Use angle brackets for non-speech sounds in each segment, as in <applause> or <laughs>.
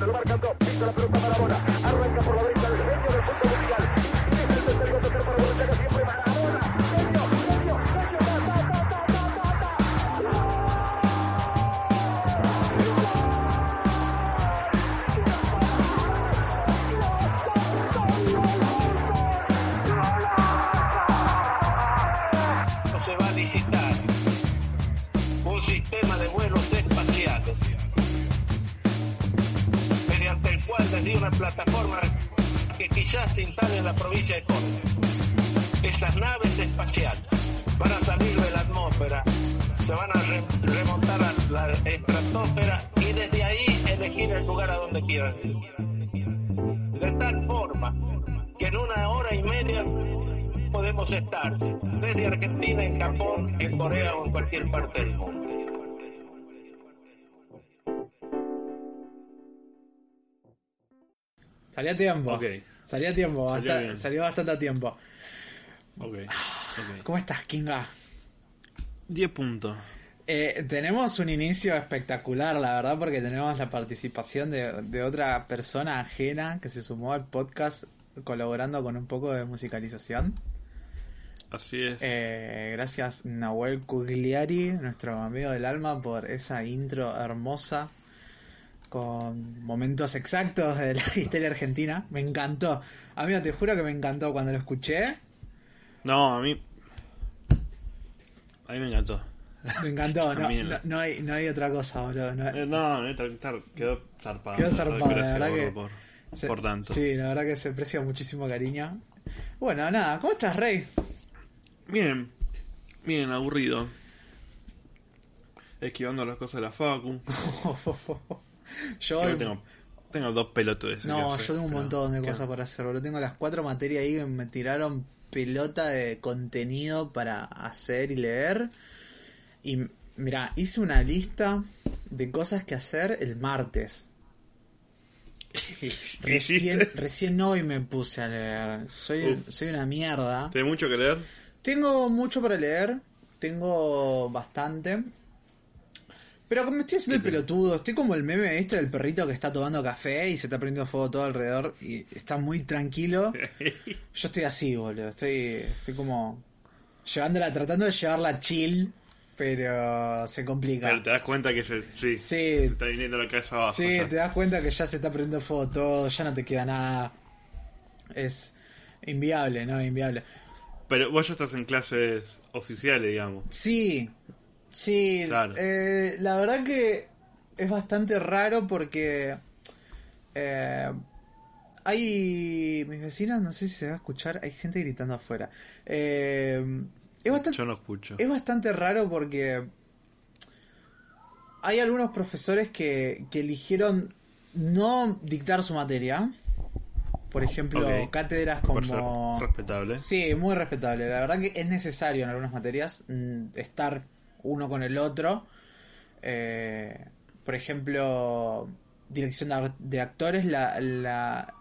te lo marcan dos, pisa la pelota la provincia de Córdoba. Esas naves espaciales van a salir de la atmósfera, se van a re- remontar a la estratosfera y desde ahí elegir el lugar a donde quieran ir. De tal forma que en una hora y media podemos estar desde Argentina, en Japón, en Corea o en cualquier parte del mundo. Salió a tiempo. Salió a tiempo. Salió bastante a tiempo. Ok. ok. ¿Cómo estás, Kinga? 10 puntos. Eh, tenemos un inicio espectacular, la verdad, porque tenemos la participación de, de otra persona ajena que se sumó al podcast colaborando con un poco de musicalización. Así es. Eh, gracias Nahuel Cugliari, nuestro amigo del alma, por esa intro hermosa con momentos exactos de la <laughs> historia argentina. Me encantó. Amigo, te juro que me encantó cuando lo escuché. No, a mí. A mí me encantó. Me encantó. <laughs> No, no, no hay, no hay otra cosa, boludo. No- Eh, no, estar- quedó zarpado. Quedó zarpado, la verdad que- Por, se- por tanto. Sí, la verdad que se aprecia muchísimo cariño. Bueno, nada, ¿cómo estás, Rey? Bien. Bien, aburrido. Esquivando las cosas de la Facu. <laughs> <laughs> yo Yo tengo, tengo dos pelotudes. No, yo tengo un pero- montón de ¿qué? cosas para hacer, boludo. Tengo las cuatro materias ahí que me tiraron pelota de contenido para hacer y leer. Y mira, hice una lista de cosas que hacer el martes. <laughs> Recién, recién hoy me puse a leer. Soy, Uf. soy una mierda. ¿Tenés mucho que leer? Tengo mucho para leer, tengo bastante. Pero como estoy haciendo el pelotudo, estoy como el meme este del perrito que está tomando café y se está prendiendo fuego todo alrededor y está muy tranquilo. <laughs> Yo estoy así, boludo. Estoy, estoy como llevándola, tratando de llevarla chill, pero se complica. Pero te das cuenta que se, sí, Sí. se está viniendo la cabeza abajo. Sí, te das cuenta que ya se está prendiendo fuego todo, ya no te queda nada. Es inviable, ¿no? Inviable. Pero vos ya estás en clases oficiales, digamos. Sí, sí. Claro. eh, la verdad que es bastante raro porque eh, hay mis vecinas, no sé si se va a escuchar, hay gente gritando afuera. Eh, es bastante, Yo no escucho. es bastante raro porque hay algunos profesores que, que eligieron no dictar su materia. Por ejemplo, cátedras como... respetable. Sí, muy respetable. La verdad que es necesario en algunas materias mm, estar uno con el otro. Eh, por ejemplo, dirección de, actores, la, la-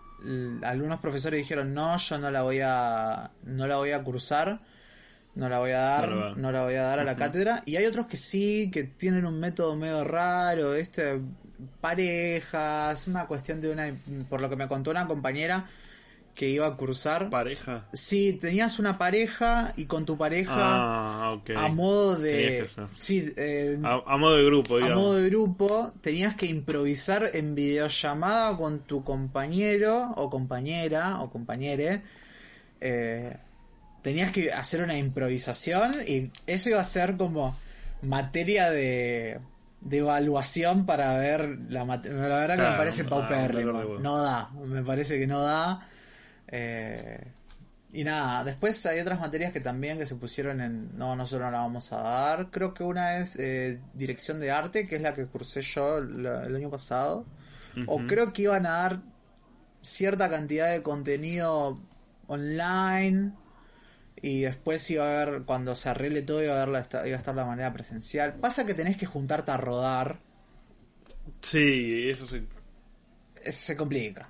algunos profesores dijeron no, yo no la voy a, no la voy a cursar, no la voy a dar, No la va- no la voy a dar a la cátedra. Y hay otros que sí, que tienen un método medio raro, este, parejas, una cuestión de una, por lo que me contó una compañera que iba a cursar. Pareja. Sí, tenías una pareja y con tu pareja Ah, ok. a modo de... Sí, eh, A, a modo de grupo, a digamos. modo de grupo tenías que improvisar en videollamada con tu compañero o compañera o compañere. Eh, tenías que hacer una improvisación y eso iba a ser como materia de, de evaluación para ver la mate- La verdad que me parece ah, paupérrimo. huevo. No da, me parece que no da. Eh, y nada, después hay otras materias que también que se pusieron en... No, nosotros no la vamos a dar. Creo que una es eh, dirección de arte, que es la que cursé yo la- el año pasado. O creo que iban a dar cierta cantidad de contenido online. Y después iba a haber, cuando se arregle todo, iba a, haber la, iba a estar la manera presencial. Pasa que tenés que juntarte a rodar. Sí, eso sí. Se complica.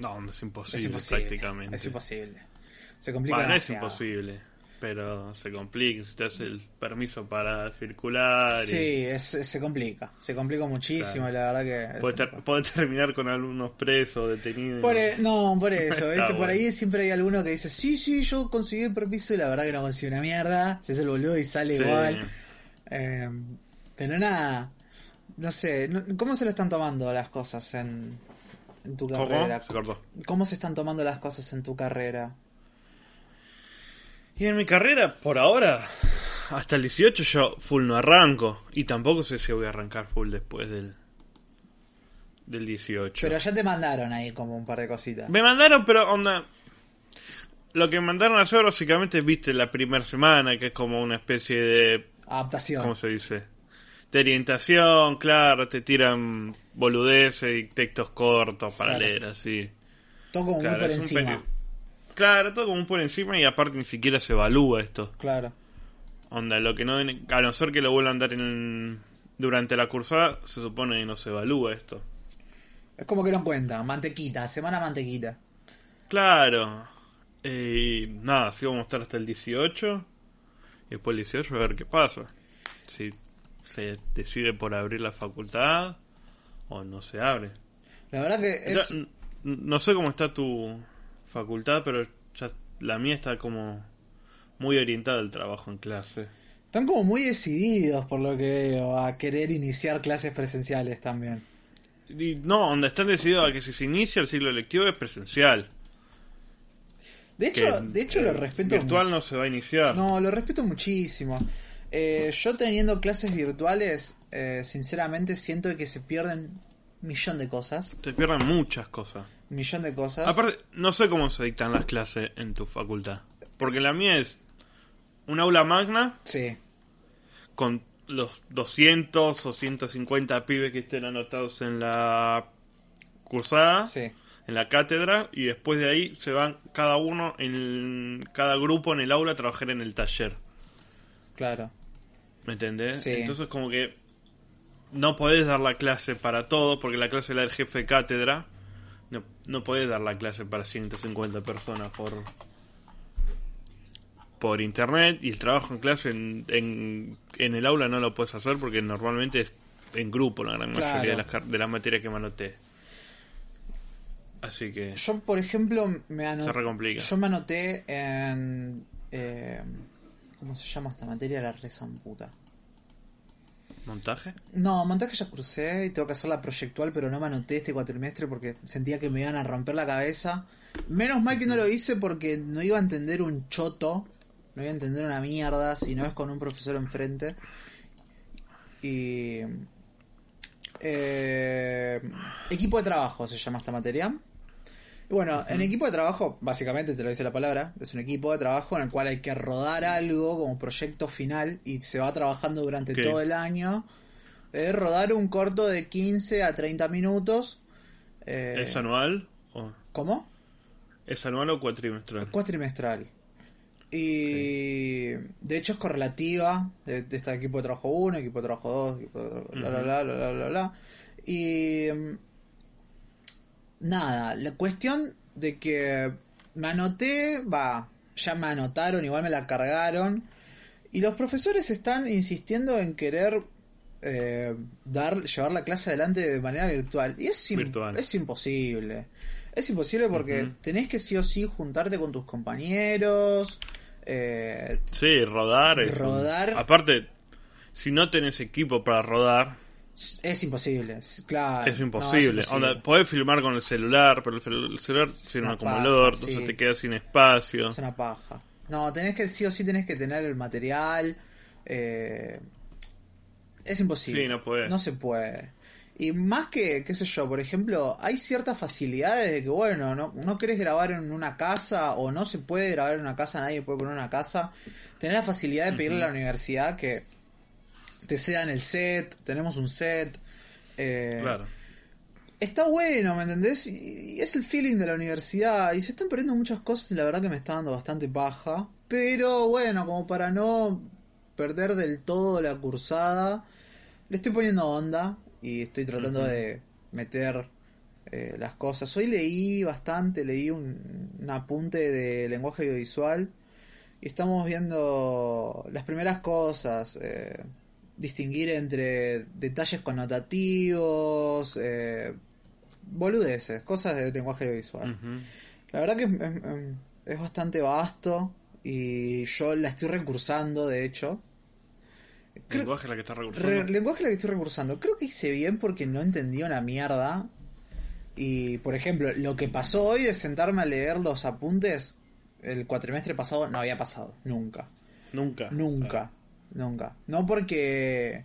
No, no es imposible, es imposible. prácticamente. Es imposible. Se complica Bueno, no es imposible. pero se complica, necesitas el permiso para circular. y Sí, es- es- se complica. Se complica muchísimo, Claro. la verdad que. puede, ter- puede terminar con algunos presos, detenidos. Por e- no, por eso, <laughs> por ahí siempre hay alguno que dice, sí, sí, yo conseguí el permiso y la verdad que no consigo una mierda, se hace el boludo y sale Sí. igual. Eh, pero nada, no sé, ¿cómo se lo están tomando las cosas en, en tu ¿Cómo? carrera? Se cortó. ¿Cómo se están tomando las cosas en tu carrera? Y en mi carrera, por ahora, hasta el 18 yo full no arranco. Y tampoco sé si voy a arrancar full después del, del 18. Pero ya te mandaron ahí como un par de cositas. Me mandaron, pero onda. Lo que me mandaron a hacer básicamente, viste, la primera semana, que es como una especie de. Adaptación. ¿Cómo se dice? De orientación, claro, te tiran boludeces y textos cortos para Claro. leer, así. Todo como Claro, muy por encima. peri- Claro, todo como por encima y aparte ni siquiera se evalúa esto. Claro. Onda, lo que no. A no ser que lo vuelvan a dar en, durante la cursada, se supone que no se evalúa esto. Es como que no cuenta. Mantequita, semana mantequita. Claro. Eh, y nada, así vamos a estar hasta el 18. Y después el 18 a ver qué pasa. Si se decide por abrir la facultad o no se abre. La verdad que es... no sé cómo está tu facultad, pero ya la mía está como muy orientada al trabajo en clase. Están como muy decididos, por lo que veo, a querer iniciar clases presenciales también. Y no, donde están decididos a que si se inicia el ciclo lectivo es presencial. De Que, hecho, de hecho lo respeto. Virtual no se va a iniciar. No, lo respeto muchísimo. Eh, yo teniendo clases virtuales, eh, sinceramente siento que se pierden un millón de cosas. Te pierden muchas cosas. Millón de cosas. Aparte, no sé cómo se dictan las clases en tu facultad. Porque la mía es un aula magna Sí, con los 200 o 150 pibes que estén anotados en la cursada, sí. en la cátedra, y después de ahí se van cada uno, en cada grupo en el aula a trabajar en el taller. Claro. ¿Me entendés? Sí. Entonces como que no podés dar la clase para todos, porque la clase la del jefe de cátedra. No, no podés dar la clase para 150 personas por por internet y el trabajo en clase en, en, en el aula no lo puedes hacer porque normalmente es en grupo la gran Claro. mayoría de las, de las materias que me anoté. Así que Yo, por ejemplo, me se anoté. Yo me anoté en. eh, ¿Cómo se llama esta materia? La rezan puta. ¿Montaje? No, montaje ya crucé y tengo que hacer la proyectual, pero no me anoté este cuatrimestre porque sentía que me iban a romper la cabeza. Menos mal que no lo hice porque no iba a entender un choto, no iba a entender una mierda si no es con un profesor enfrente. Y. eh, equipo de trabajo se llama esta materia. Y bueno, en equipo de trabajo, básicamente te lo dice la palabra, es un equipo de trabajo en el cual hay que rodar algo como proyecto final y se va trabajando durante todo el año. Es rodar un corto de 15 a 30 minutos. eh, ¿Es anual? O, ¿Cómo? ¿Es anual o cuatrimestral? Cuatrimestral. Y de hecho es correlativa de, de este equipo de trabajo 1, equipo de trabajo 2, equipo de trabajo bla, bla, bla, bla, bla, bla, bla. Y mm, nada, la cuestión de que me anoté, va, ya me anotaron, igual me la cargaron. Y los profesores están insistiendo en querer eh, dar, llevar la clase adelante de manera virtual. Y es, Virtual. es imposible. Es imposible porque tenés que sí o sí juntarte con tus compañeros. eh, Sí, rodar. un- Rodar. Aparte, si no tenés equipo para rodar, es imposible, claro. es no, imposible. imposible. Onda, podés filmar con el celular, pero el, cel- el celular tiene un acumulador, paja, entonces te quedas sin espacio. Es una paja. No, tenés que, sí o sí tenés que tener el material. eh, es imposible. Sí, no. No se puede. Y más que, qué sé yo, por ejemplo, hay ciertas facilidades de que, bueno, no, no querés grabar en una casa o no se puede grabar en una casa, nadie puede poner una casa. Tener la facilidad de pedirle a la universidad que te cedan el set, tenemos un set. eh, Claro. Está bueno, ¿me entendés? Y y es el feeling de la universidad. Y se están perdiendo muchas cosas y la verdad que me está dando bastante paja. Pero bueno, como para no perder del todo la cursada, le estoy poniendo onda y estoy tratando de meter eh, las cosas. Hoy leí bastante, leí un, un apunte de lenguaje audiovisual y estamos viendo las primeras cosas, eh, distinguir entre detalles connotativos, eh, boludeces, cosas del lenguaje visual. La verdad que es, bastante vasto y yo la estoy recursando, de hecho. Creo- lenguaje la que está recursando. Re- lenguaje la que estoy recursando. Creo que hice bien porque no entendí una mierda. Y, por ejemplo, lo que pasó hoy de sentarme a leer los apuntes, el cuatrimestre pasado no había pasado. Nunca. Nunca. Nunca. Nunca. No porque...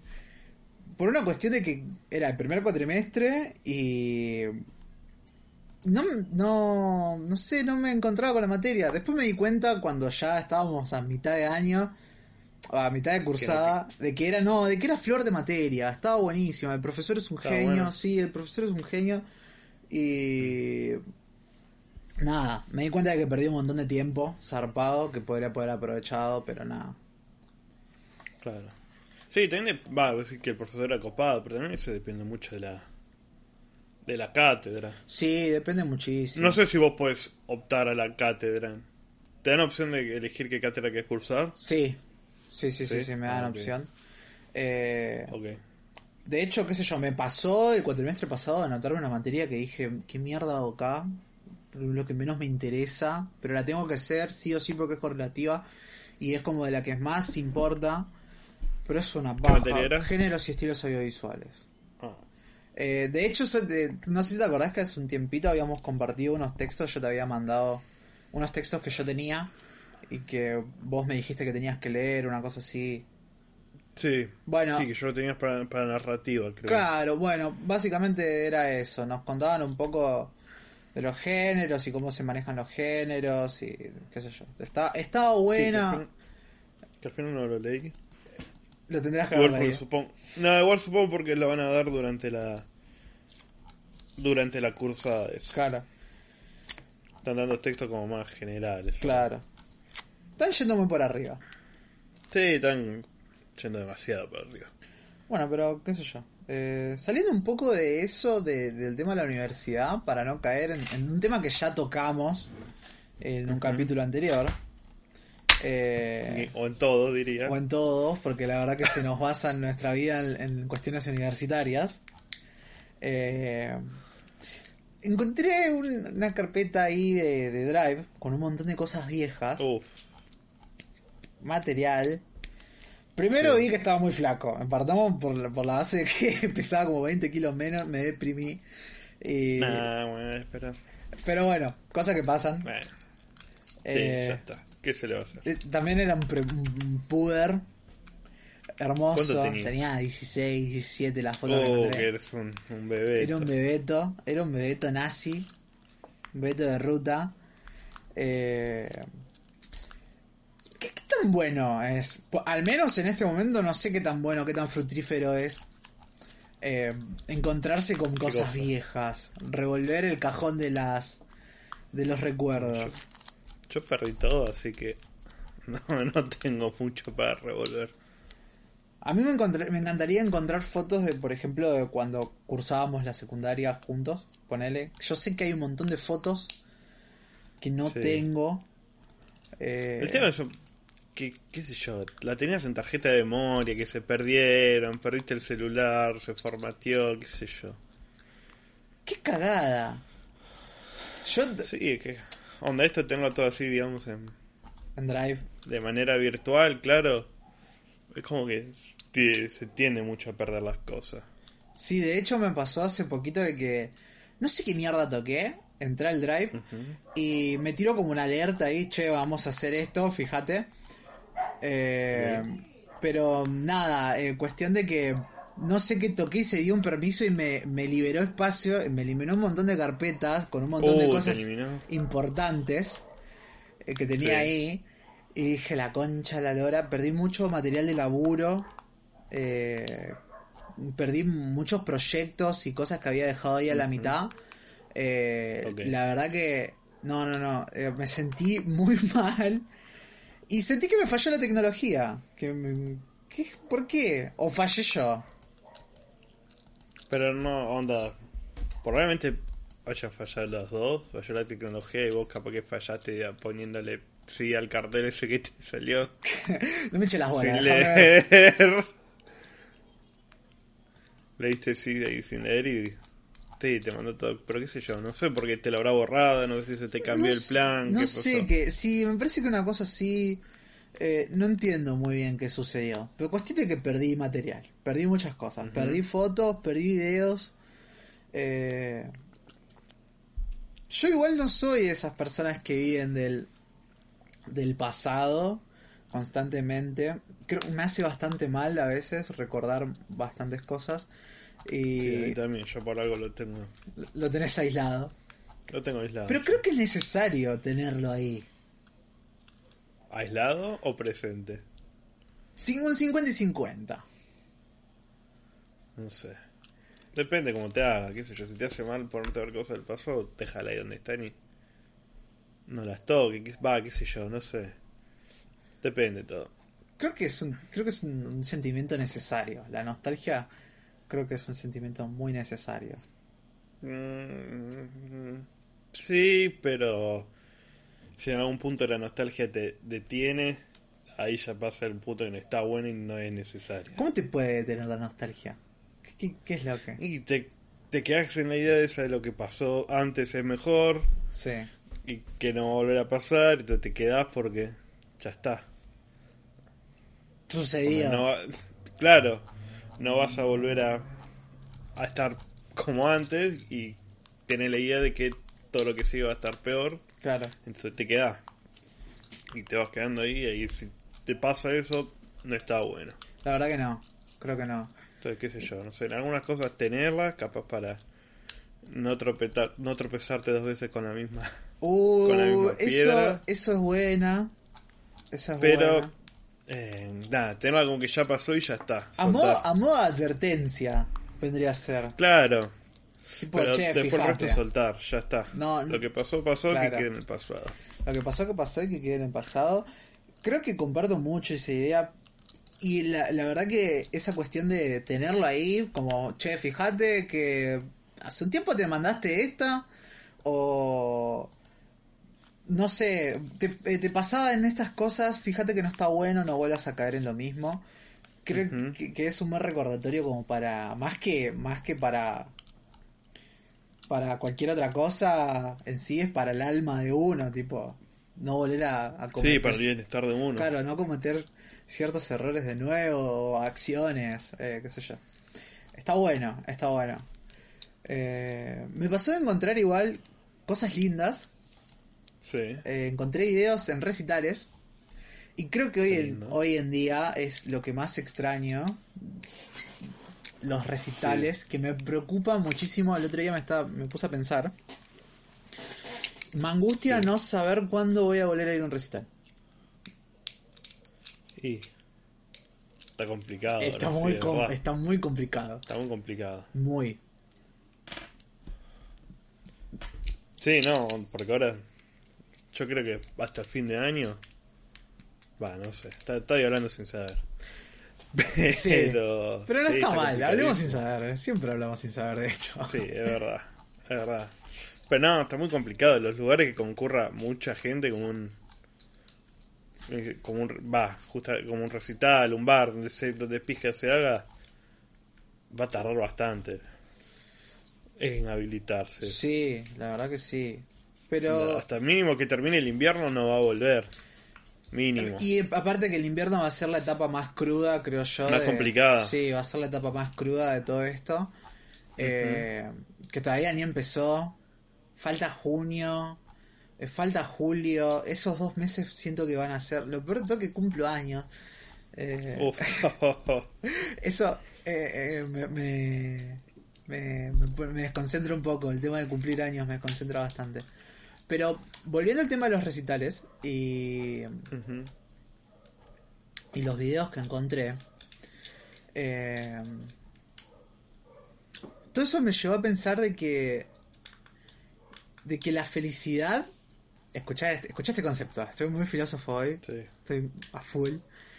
Por una cuestión de que era el primer cuatrimestre y... No, no, no sé, no me encontraba con la materia. Después me di cuenta cuando ya estábamos a mitad de año, a mitad de cursada, de que era, no, de que era flor de materia. Estaba buenísima. El profesor es un genio, bueno. sí, el profesor es un genio. Y... Nada, me di cuenta de que perdí un montón de tiempo zarpado que podría poder aprovechado, pero nada. Claro. Sí, también de- va a decir que el profesor era copado, pero también eso depende mucho de la de la cátedra. Sí, depende muchísimo. No sé si vos podés optar a la cátedra. ¿Te dan opción de elegir qué cátedra querés cursar? Sí, sí, sí, sí, ¿Sí? sí, me dan Ah, ok. opción. Eh, Ok. de hecho, qué sé yo, me pasó el cuatrimestre pasado a anotarme una materia que dije, ¿qué mierda hago acá? Lo que menos me interesa, pero la tengo que hacer sí o sí porque es correlativa y es como de la que más importa. Pero es una era? Géneros y estilos audiovisuales. Ah, Eh, de hecho, no sé si te acordás que hace un tiempito habíamos compartido unos textos, yo te había mandado unos textos que yo tenía y que vos me dijiste que tenías que leer, una cosa así. sí. Bueno. Sí, que yo lo tenías para, para narrativa, creo. Claro, bueno, básicamente era eso, nos contaban un poco de los géneros y cómo se manejan los géneros y qué sé yo. Está, estaba Sí, que buena, al fin- que al final no lo leí. Lo tendrás que Igual porque leído. supongo. No, igual supongo porque lo van a dar durante la. Durante la cursada. Claro, Están dando textos como más generales. claro. Están yendo muy por arriba. Sí, están yendo demasiado para arriba. Bueno, pero qué sé yo. Eh, saliendo un poco de eso, de- del tema de la universidad, para no caer en, en un tema que ya tocamos en un capítulo anterior. Eh, O en todo, diría. o en todos, porque la verdad que se nos basa en nuestra vida en, en cuestiones universitarias. Eh, encontré un- una carpeta ahí de, de Drive con un montón de cosas viejas, Uf. material. Primero Sí. vi que estaba muy flaco. Partamos por, la- por la base de que <laughs> pesaba como 20 kilos menos, me deprimí. Y- Nah, bueno, espera. Pero bueno, cosas que pasan. Bueno, sí, Eh, ya está. ¿Qué se le va a hacer? Eh, También era un, pre- un puder hermoso. ¿Cuánto tenía? tenía? 16, 17 la foto que Oh, que eres un, un bebé. Era un bebeto, era un bebeto nazi, un bebeto de ruta. Eh, ¿qué, qué tan bueno es? Al menos en este momento no sé qué tan bueno, qué tan fructífero es eh, encontrarse con cosas cosa? viejas, revolver el cajón de las de los recuerdos. Yo perdí todo, así que <laughs> no, no tengo mucho para revolver. A mí me, me encantaría encontrar fotos de, por ejemplo, de cuando cursábamos la secundaria juntos. Ponele. Yo sé que hay un montón de fotos que no Sí. tengo. Eh, El tema es que, qué sé yo, la tenías en tarjeta de memoria, que se perdieron, perdiste el celular, se formateó, qué sé yo. ¡Qué cagada! Yo Sí, es que, onda, esto tengo todo así, digamos, en, en Drive. de manera virtual, claro. Es como que se tiende mucho a perder las cosas. Sí, de hecho me pasó hace poquito de que. No sé qué mierda toqué. Entré al Drive y me tiró como una alerta ahí, che, vamos a hacer esto, fíjate. Eh, pero nada, eh, cuestión de que no sé qué toqué y se dio un permiso y me, me liberó espacio, me eliminó un montón de carpetas con un montón de te cosas importantes eh, que tenía Sí. ahí. Y dije, la concha, la lora, perdí mucho material de laburo. eh, perdí muchos proyectos y cosas que había dejado ahí a la mitad. Eh. La verdad que no, no, no, eh, me sentí muy <laughs> mal y sentí que me falló la tecnología. Que me- ¿qué? ¿Por qué? ¿O fallé yo? Pero no, onda, probablemente hayan fallado los dos, falló la tecnología y vos capaz que fallaste poniéndole sí al cartel ese que te salió <laughs> No me eches las bolas. sin leer. Leíste sí ahí sin leer y sí, te mandó todo, pero qué sé yo, no sé por qué te lo habrá borrado, no sé si se te cambió No el plan. No qué sé, pasó. que sí, me parece que una cosa así. Eh, no entiendo muy bien qué sucedió. Pero cuestión de que perdí material. Perdí muchas cosas. Perdí fotos, perdí videos. eh, yo igual no soy de esas personas que viven del, del pasado constantemente. Creo me hace bastante mal a veces recordar bastantes cosas. Y Sí, a mí también, yo por algo lo tengo, lo tenés aislado. lo tengo aislado. Pero creo que es necesario tenerlo ahí. ¿Aislado o presente? Un 50 y 50. No sé. Depende cómo te haga, qué sé yo. Si te hace mal ponerte a ver cosas del pasado, déjala ahí donde están y no las toques. qué- Va, qué sé yo, no sé. Depende todo. Creo que es un, creo que es un, un sentimiento necesario. La nostalgia creo que es un sentimiento muy necesario. Mm, sí, pero si en algún punto la nostalgia te detiene, ahí ya pasa el punto que no está bueno y no es necesario. ¿Cómo te puede detener la nostalgia? ¿Qué, qué- qué es lo que? Y te, te quedas en la idea de esa de lo que pasó antes es mejor Sí. y que no va a volver a pasar, y te, te quedas porque ya está. Sucedió. No va- claro, no vas a volver a, a estar como antes y tener la idea de que todo lo que sigue va a estar peor, Claro. entonces te quedas y te vas quedando ahí y si te pasa eso no está bueno. La verdad que no. Creo que no. Entonces, qué sé yo, no sé, en algunas cosas tenerlas, capaz para no, tropezar, no tropezarte dos veces con la misma. Uh, <laughs> Con la misma eso, piedra. eso es buena. Eso es Pero, buena. eh, nada, tenerla como que ya pasó y ya está. A modo, a modo advertencia vendría a ser. Claro, Tipo, pero che, después el fíjate. resto soltar, ya está. No, Lo que pasó, pasó, claro. que quede en el pasado. Lo que pasó, que pasó y que quede en el pasado. Creo que comparto mucho esa idea. Y la, la verdad que esa cuestión de tenerlo ahí, como, che, fíjate que hace un tiempo te mandaste esta, o no sé, te, eh, te pasaba en estas cosas, fíjate que no está bueno, no vuelvas a caer en lo mismo. Creo que, que es un buen recordatorio como para, más que, más que para para cualquier otra cosa en sí es para el alma de uno, tipo, no volver a, a cometer. Sí, para el bienestar de uno. Claro, no cometer ciertos errores de nuevo, o acciones, eh, qué sé yo. Está bueno, está bueno. Eh, me pasó de encontrar igual cosas lindas. Sí. Eh, encontré videos en recitales. Y creo que hoy en, hoy en día es lo que más extraño. Los recitales, que me preocupa muchísimo. El otro día me, estaba, me puse a pensar. Me angustia Sí. no saber cuándo voy a volver a ir a un recital. Y está complicado. Está muy, sí, com- está muy complicado. Está muy complicado. Muy. Sí, no, porque ahora yo creo que hasta el fin de año. Va, no sé. Estoy hablando sin saber. <laughs> Sí. Pero, Pero no sí, está mal, hablemos sin saber. eh. Siempre hablamos sin saber, de hecho. Sí, es verdad. Es verdad. Pero no, está muy complicado. Los lugares que concurra mucha gente, como un. eh, Como un. Va, justo como un recital, un bar, donde, se, donde pija se haga. Va a tardar bastante. En habilitarse. Sí, la verdad que sí. Pero. Hasta mínimo que termine el invierno no va a volver. Mínimo. Y aparte que el invierno va a ser la etapa más cruda, creo yo. Más de- complicada. Sí, va a ser la etapa más cruda de todo esto. Eh, que todavía ni empezó. Falta junio. eh, Falta julio. Esos dos meses siento que van a ser. Lo peor de todo es que cumplo años. Eh, Uf. <laughs> Eso eh, eh, me, me, me, me- me desconcentra un poco. El tema de cumplir años me desconcentra bastante. Pero volviendo al tema de los recitales y, y los videos que encontré, eh, todo eso me llevó a pensar de que de que la felicidad escuchá este, escuchá este concepto estoy muy filósofo hoy Sí, estoy a full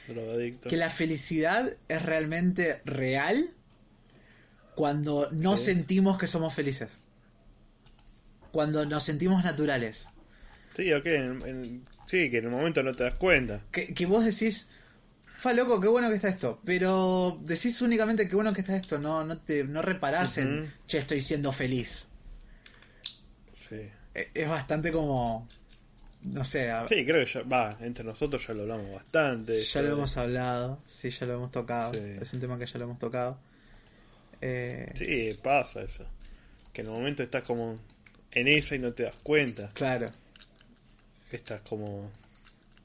drogadicto. que la felicidad es realmente real cuando no Sí. sentimos que somos felices cuando nos sentimos naturales. Sí, ok, en- en- sí, que en el momento no te das cuenta. Que, que vos decís, fa loco, qué bueno que está esto. Pero decís únicamente qué bueno que está esto. No, no te no reparás en, che, estoy siendo feliz. Sí. E- Es bastante como. No sé, a- Sí, creo que ya, va, entre nosotros ya lo hablamos bastante. ya lo hemos hablado. Sí, ya lo hemos tocado. Sí. Es un tema que ya lo hemos tocado. Eh, Sí, pasa eso. Que en el momento estás como en esa y no te das cuenta. Claro. Estás como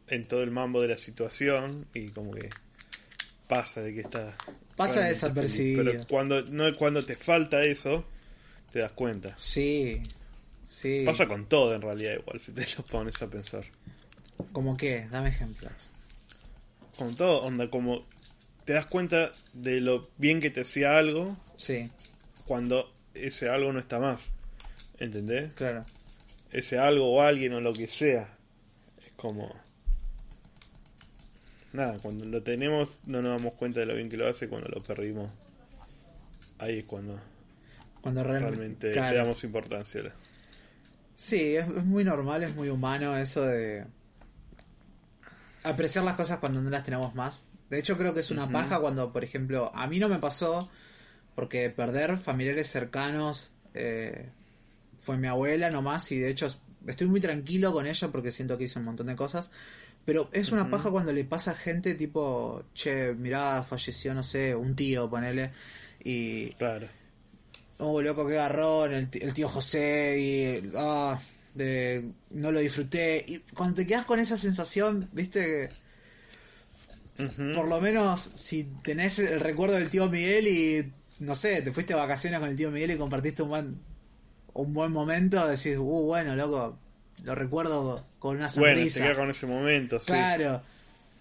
en todo el mambo de la situación y como que pasa de que estás... Pasa desapercibido. Pero cuando, no, cuando te falta eso, te das cuenta. Sí. Sí. Pasa con todo en realidad igual, si te <laughs> lo pones a pensar. ¿Como qué? Dame ejemplos. Con todo, onda, como te das cuenta de lo bien que te hacía algo Sí, cuando ese algo no está más. ¿Entendés? claro. ese algo o alguien o lo que sea. Es como. Nada, cuando lo tenemos no nos damos cuenta de lo bien que lo hace, cuando lo perdimos. Ahí es cuando Cuando realmente. realmente claro. le damos importancia. Sí, es, es muy normal, es muy humano eso de apreciar las cosas cuando no las tenemos más. De hecho, creo que es una paja cuando, por ejemplo, a mí no me pasó porque perder familiares cercanos eh, fue mi abuela nomás y de hecho estoy muy tranquilo con ella porque siento que hizo un montón de cosas. Pero es una paja cuando le pasa a gente tipo, che, mirá, falleció, no sé, un tío, ponele, y Claro. Oh, loco, qué garrón, el, el tío José, y. Ah, de, no lo disfruté. Y cuando te quedas con esa sensación, viste, por lo menos si tenés el recuerdo del tío Miguel y. No sé, te fuiste de vacaciones con el tío Miguel y compartiste un buen, un buen momento, decís, uh, bueno, loco, lo recuerdo con una Bueno, sonrisa. queda con ese momento, sí. Claro,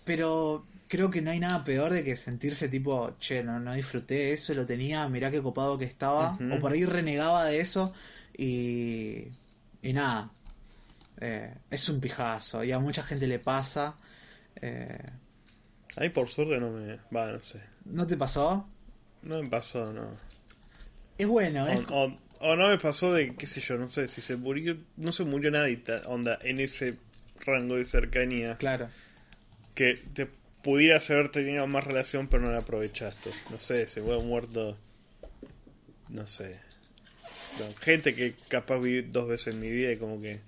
pero creo que no hay nada peor de que sentirse tipo, che, no, no disfruté eso, lo tenía, mirá qué copado que estaba, o por ahí renegaba de eso y, y nada, eh, es un pijazo y a mucha gente le pasa. Eh, Ahí por suerte no me. Va, no sé. ¿No te pasó? No me pasó, no. Es bueno, es... O, o- no me pasó de, qué sé yo, no sé, si se murió. No se murió nadie, onda, en ese rango de cercanía. Claro. que te pudieras haber tenido más relación pero no la aprovechaste. No sé, se fue muerto, no sé. No, gente que capaz vi dos veces en mi vida y como que...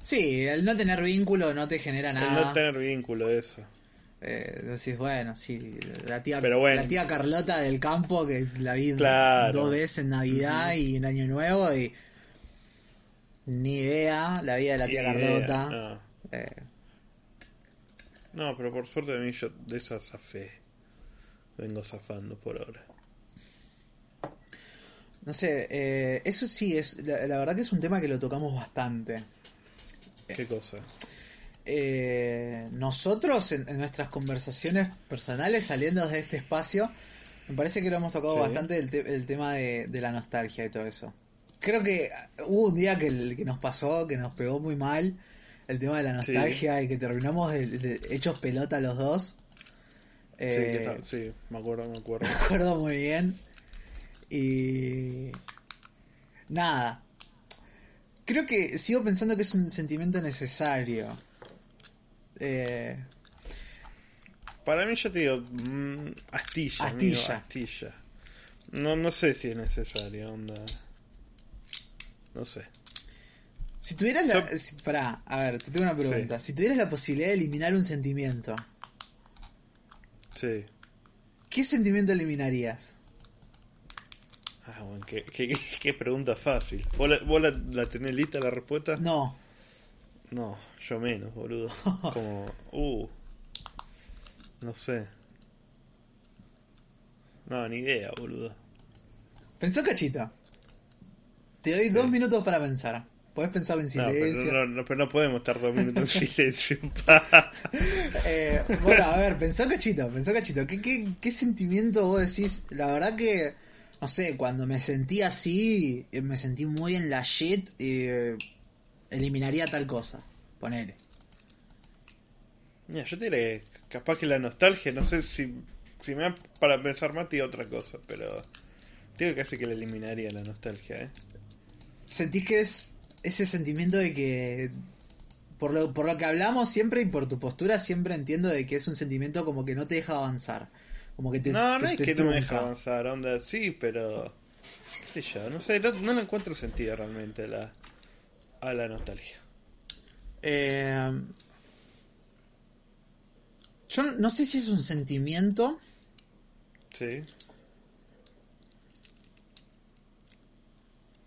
Sí, el no tener vínculo no te genera el nada. no tener vínculo, eso. Eh, decís, bueno, sí, la tía, Pero bueno. la tía Carlota del campo que la vi Claro. dos veces en Navidad y en Año Nuevo y ni idea la vida de la tía Carlota. No. Eh, No, pero por suerte de mí yo de esa zafé. Vengo zafando por ahora. no sé, eh, eso sí, es la, la verdad que es un tema que lo tocamos bastante. ¿Qué cosa? Eh, nosotros en, en nuestras conversaciones personales saliendo de este espacio, me parece que lo hemos tocado Sí. bastante el, te- el tema de, de la nostalgia y todo eso. Creo que hubo un día que, el- que nos pasó, que nos pegó muy mal el tema de la Sí. nostalgia y que terminamos de- de- hechos pelota los dos. Sí, Eh, que sí, me acuerdo, me acuerdo. <laughs> me acuerdo muy bien. Y. Nada. Creo que sigo pensando que es un sentimiento necesario. Eh, Para mí ya te digo, mm, astilla. amigo, Astilla. astilla. No, no sé si es necesario, onda. No sé. si tuvieras la. Yo- si- pará, a ver, te tengo una pregunta. Sí. Si tuvieras la posibilidad de eliminar un sentimiento, Sí. ¿qué sentimiento eliminarías? Ah, bueno, qué, qué, qué pregunta fácil. ¿Vos, la, vos la, la tenés lista la respuesta? No. No, yo menos, boludo. <laughs> Como, uh. No sé. No, ni idea, boludo. Pensó cachito. Te doy dos minutos para pensar. Podés pensarlo en No pero silencio. no, no, pero no podemos estar dos minutos en <laughs> silencio. <laughs> Eh, bueno, a ver, pensó cachito, pensó cachito. ¿Qué, qué, ¿Qué sentimiento vos decís? La verdad que, no sé, cuando me sentí así, eh, me sentí muy en la shit, eh, eliminaría tal cosa. Ponele. Mira, yo te diré, capaz que la nostalgia, no sé si, si me da para pensar más, digo otra cosa, pero digo casi que la eliminaría la nostalgia, ¿eh? ¿Sentís que es ese sentimiento de que por lo, por lo que hablamos siempre y por tu postura siempre entiendo de que es un sentimiento como que no te deja avanzar. Como que te, No, no te- es te que no me deja avanzar, onda, sí, pero. qué sé yo, no sé, no, no le encuentro sentido realmente la, a la nostalgia. Eh, yo no sé si es un sentimiento Sí.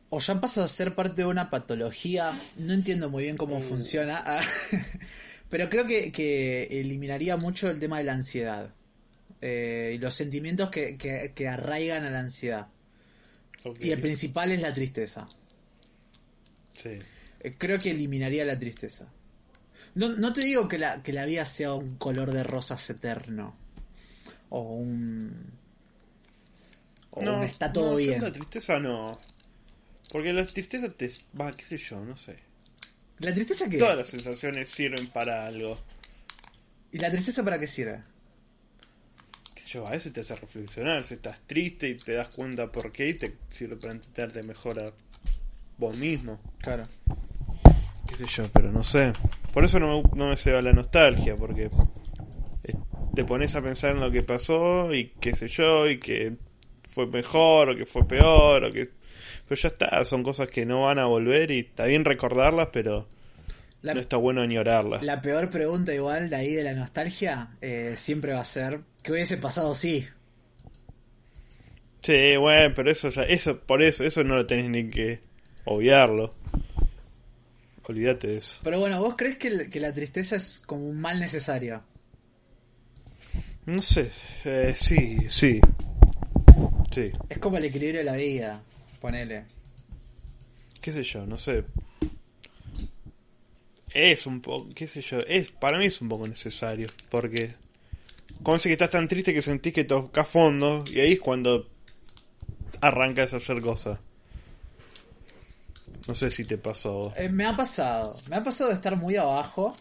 o ya pasa a ser parte de una patología. No entiendo muy bien cómo funciona. ah, <laughs> Pero creo que, que eliminaría mucho el tema de la ansiedad. Eh, y los sentimientos que, que- que arraigan a la ansiedad. Y el principal es la tristeza. Sí. Creo que eliminaría la tristeza. No, no te digo que la, que la vida sea un color de rosas eterno. O un... O un está todo no, bien. La tristeza no. Porque la tristeza te. Va, qué sé yo, no sé. ¿La tristeza qué? Todas las sensaciones sirven para algo. ¿Y la tristeza para qué sirve? Qué sé yo, a veces te hace reflexionar. Si estás triste y te das cuenta por qué y te sirve para entenderte mejor a vos mismo. Claro. Qué sé yo, pero no sé. Por eso no me, no me ceba la nostalgia, porque eh, te pones a pensar en lo que pasó y qué sé yo, y que fue mejor o que fue peor, o que... Pero ya está, son cosas que no van a volver y está bien recordarlas, pero La, no está bueno añorarlas. la peor pregunta igual de ahí de la nostalgia eh, siempre va a ser ¿qué hubiese pasado si? Sí, bueno, pero eso ya, eso, por eso, eso no lo tenés ni que obviarlo. Olvídate de eso. Pero bueno, ¿vos crees que, que la tristeza es como un mal necesario? No sé, eh, sí, sí. Sí. Es como el equilibrio de la vida, ponele. qué sé yo, no sé. Es un poco, qué sé yo, es para mí es un poco necesario, porque como que estás tan triste que sentís que tocas fondo y ahí es cuando arrancas a hacer cosas. No sé si te pasó. Eh, me ha pasado, me ha pasado de estar muy abajo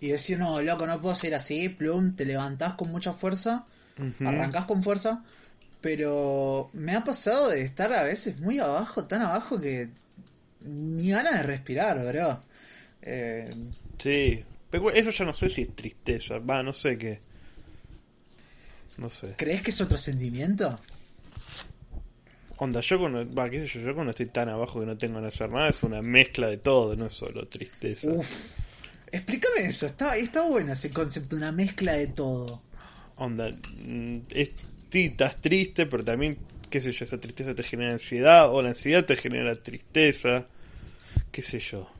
y decir, no, loco, no puedo seguir así, plum, te levantás con mucha fuerza, Ujú. arrancás con fuerza, pero me ha pasado de estar a veces muy abajo, tan abajo que ni ganas de respirar, bro. Eh, Sí, pero eso ya no sé si es tristeza, va, no sé qué. No sé. ¿Crees que es otro sentimiento? Onda, yo cuando, va, qué sé yo, yo cuando estoy tan abajo que no tengo que hacer nada, es una mezcla de todo, no es solo tristeza. Uf. Explícame eso, está, está bueno ese concepto, una mezcla de todo. Onda, mm, es, sí, estás triste, pero también, qué sé yo, esa tristeza te genera ansiedad, o la ansiedad te genera tristeza, qué sé yo.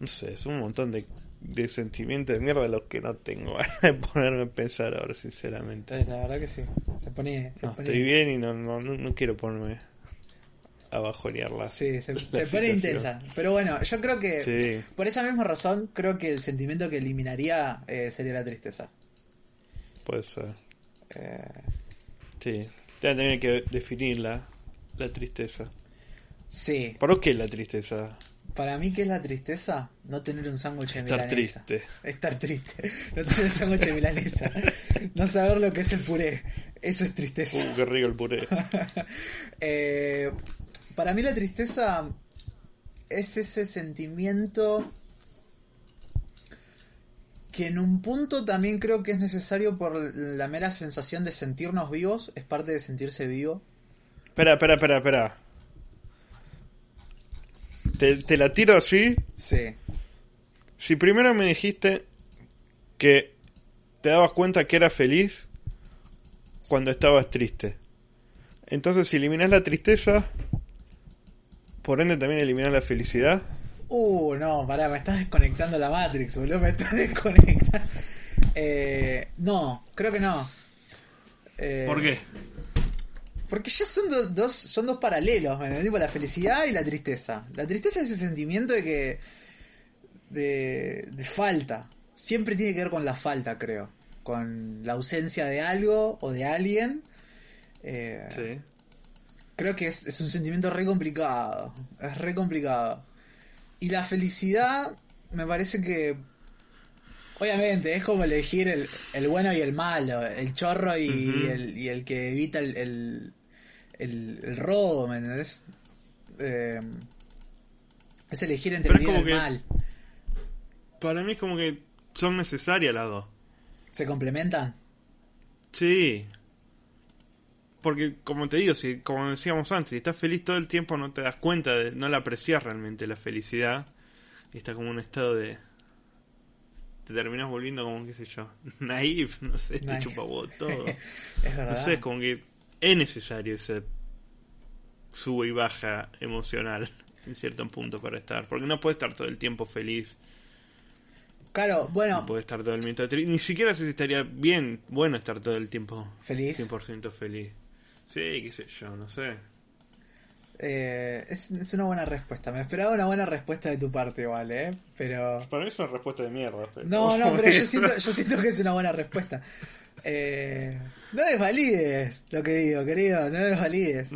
No sé, es un montón de, de sentimientos de mierda los que no tengo <laughs> ganas de ponerme a pensar ahora, sinceramente. Entonces, la verdad que sí, se pone... Se No, pone estoy bien y no, no, no, quiero ponerme a bajonearla. Sí, se, <laughs> pone intensa. Pero bueno, yo creo que Sí, por esa misma razón, creo que el sentimiento que eliminaría eh, sería la tristeza. puede ser. Eh, Sí, te van a tener que definirla, la tristeza. sí, ¿Por qué la tristeza? Para mí, ¿qué es la tristeza? No tener un sándwich de Estar milanesa. triste. Estar triste. <laughs> No tener un sándwich de milanesa. <laughs> No saber lo que es el puré. Eso es tristeza. Uh, qué rico el puré. <laughs> Eh, para mí la tristeza es ese sentimiento que en un punto también creo que es necesario por la mera sensación de sentirnos vivos, es parte de sentirse vivo. Espera, espera, espera, espera. Te, te la tiro así. Sí. Si primero me dijiste que te dabas cuenta que eras feliz cuando estabas triste. Entonces, si eliminas la tristeza, por ende también eliminas la felicidad. Uh, no, pará, me estás desconectando la Matrix, boludo, me estás <laughs> desconectando. Eh, no, creo que no. Eh, qué? Porque ya son do- dos, son dos paralelos, ¿me entendés? La felicidad y la tristeza. La tristeza es ese sentimiento de que. de, de falta. Siempre tiene que ver con la falta, creo. Con la ausencia de algo o de alguien. Eh, Sí. Creo que es, es un sentimiento re complicado. Es re complicado. Y la felicidad, me parece que. Obviamente, es como elegir el, el bueno y el malo, el chorro y, el, y el que evita el, el, el- el robo, ¿me entendés? Eh, Es elegir entre el bien y el mal. Para mí es como que son necesarias las dos. ¿Se complementan? Sí. Porque, como te digo, si, como decíamos antes, si estás feliz todo el tiempo no te das cuenta, de, no la aprecias realmente la felicidad. Y está como un estado de... Te terminas volviendo como, qué sé yo, <laughs> naif, no sé, te Naif. chupa huevo todo. <laughs> es verdad. No sé, es como que es necesario ese sube y baja emocional en cierto punto para estar. Porque no puedes estar todo el tiempo feliz, Claro, bueno, no puedes estar todo el tiempo triste. Ni siquiera sé si estaría bien, bueno estar todo el tiempo feliz. 100% feliz. Sí, qué sé yo, no sé. Eh, es, es una buena respuesta. Me esperaba una buena respuesta de tu parte, igual, ¿eh? Pero. Para mí es una respuesta de mierda. Pero... No, no, <laughs> pero yo siento, yo siento que es una buena respuesta. Eh, no desvalides lo que digo, querido, no desvalides.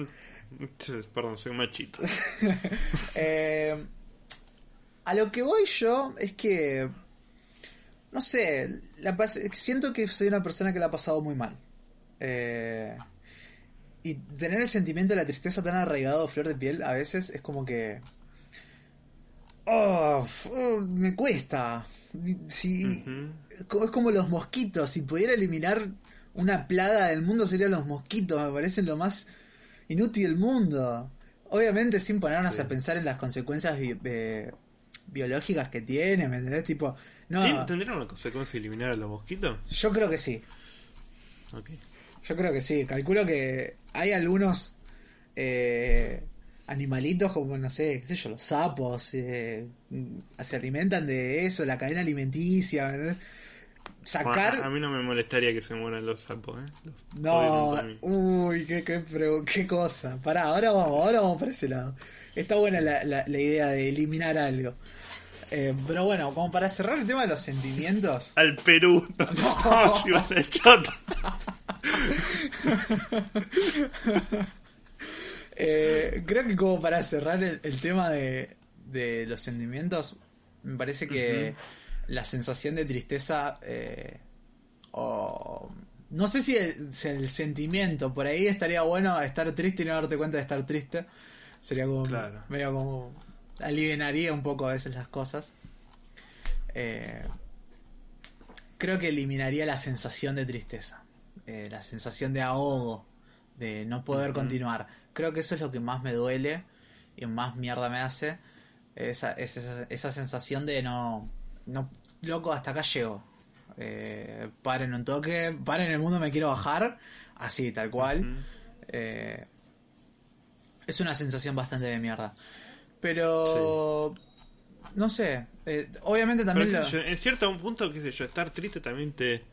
Perdón, soy machito. <laughs> Eh, a lo que voy yo es que. No sé, la siento que soy una persona que la ha pasado muy mal. Eh, y tener el sentimiento de la tristeza tan arraigado flor de piel a veces es como que. Oh, oh, me cuesta. Si, es como los mosquitos. Si pudiera eliminar una plaga del mundo serían los mosquitos. Me parecen lo más inútil del mundo. Obviamente sin ponernos Sí. a pensar en las consecuencias bi- eh, biológicas que tiene, ¿me entendés? Tipo, no, ¿Tien- ¿Tendría una consecuencia eliminar a los mosquitos? yo creo que sí. Yo creo que sí. Calculo que hay algunos eh, animalitos como, no sé, qué sé yo, los sapos, eh, se alimentan de eso, la cadena alimenticia. ¿me entendés? Sacar... Bueno, a, mí no me molestaría que se mueran los sapos, ¿eh? Los No, uy, qué, qué, qué cosa. Pará, ahora vamos, ahora vamos por ese lado. Está buena la, la, la idea de eliminar algo. Eh, pero bueno, como para cerrar el tema de los sentimientos. <laughs> Al Perú. <laughs> <laughs> No, no, si vas al choto. eh, creo que como para cerrar el, el tema de, de los sentimientos, me parece que la sensación de tristeza, eh, o no sé si el, si el sentimiento, por ahí estaría bueno estar triste y no darte cuenta de estar triste. Sería como Claro. medio como aliviaría un poco a veces las cosas. Eh, creo que eliminaría la sensación de tristeza, eh, la sensación de ahogo, de no poder continuar. Creo que eso es lo que más me duele y más mierda me hace. Esa, es esa, esa sensación de no, no, loco, hasta acá llego. Eh, paren un toque, paren el mundo, me quiero bajar, así, tal cual. Eh, es una sensación bastante de mierda. Pero... No sé. eh, obviamente también... Pero, lo- yo, en cierto punto, qué sé yo, estar triste también te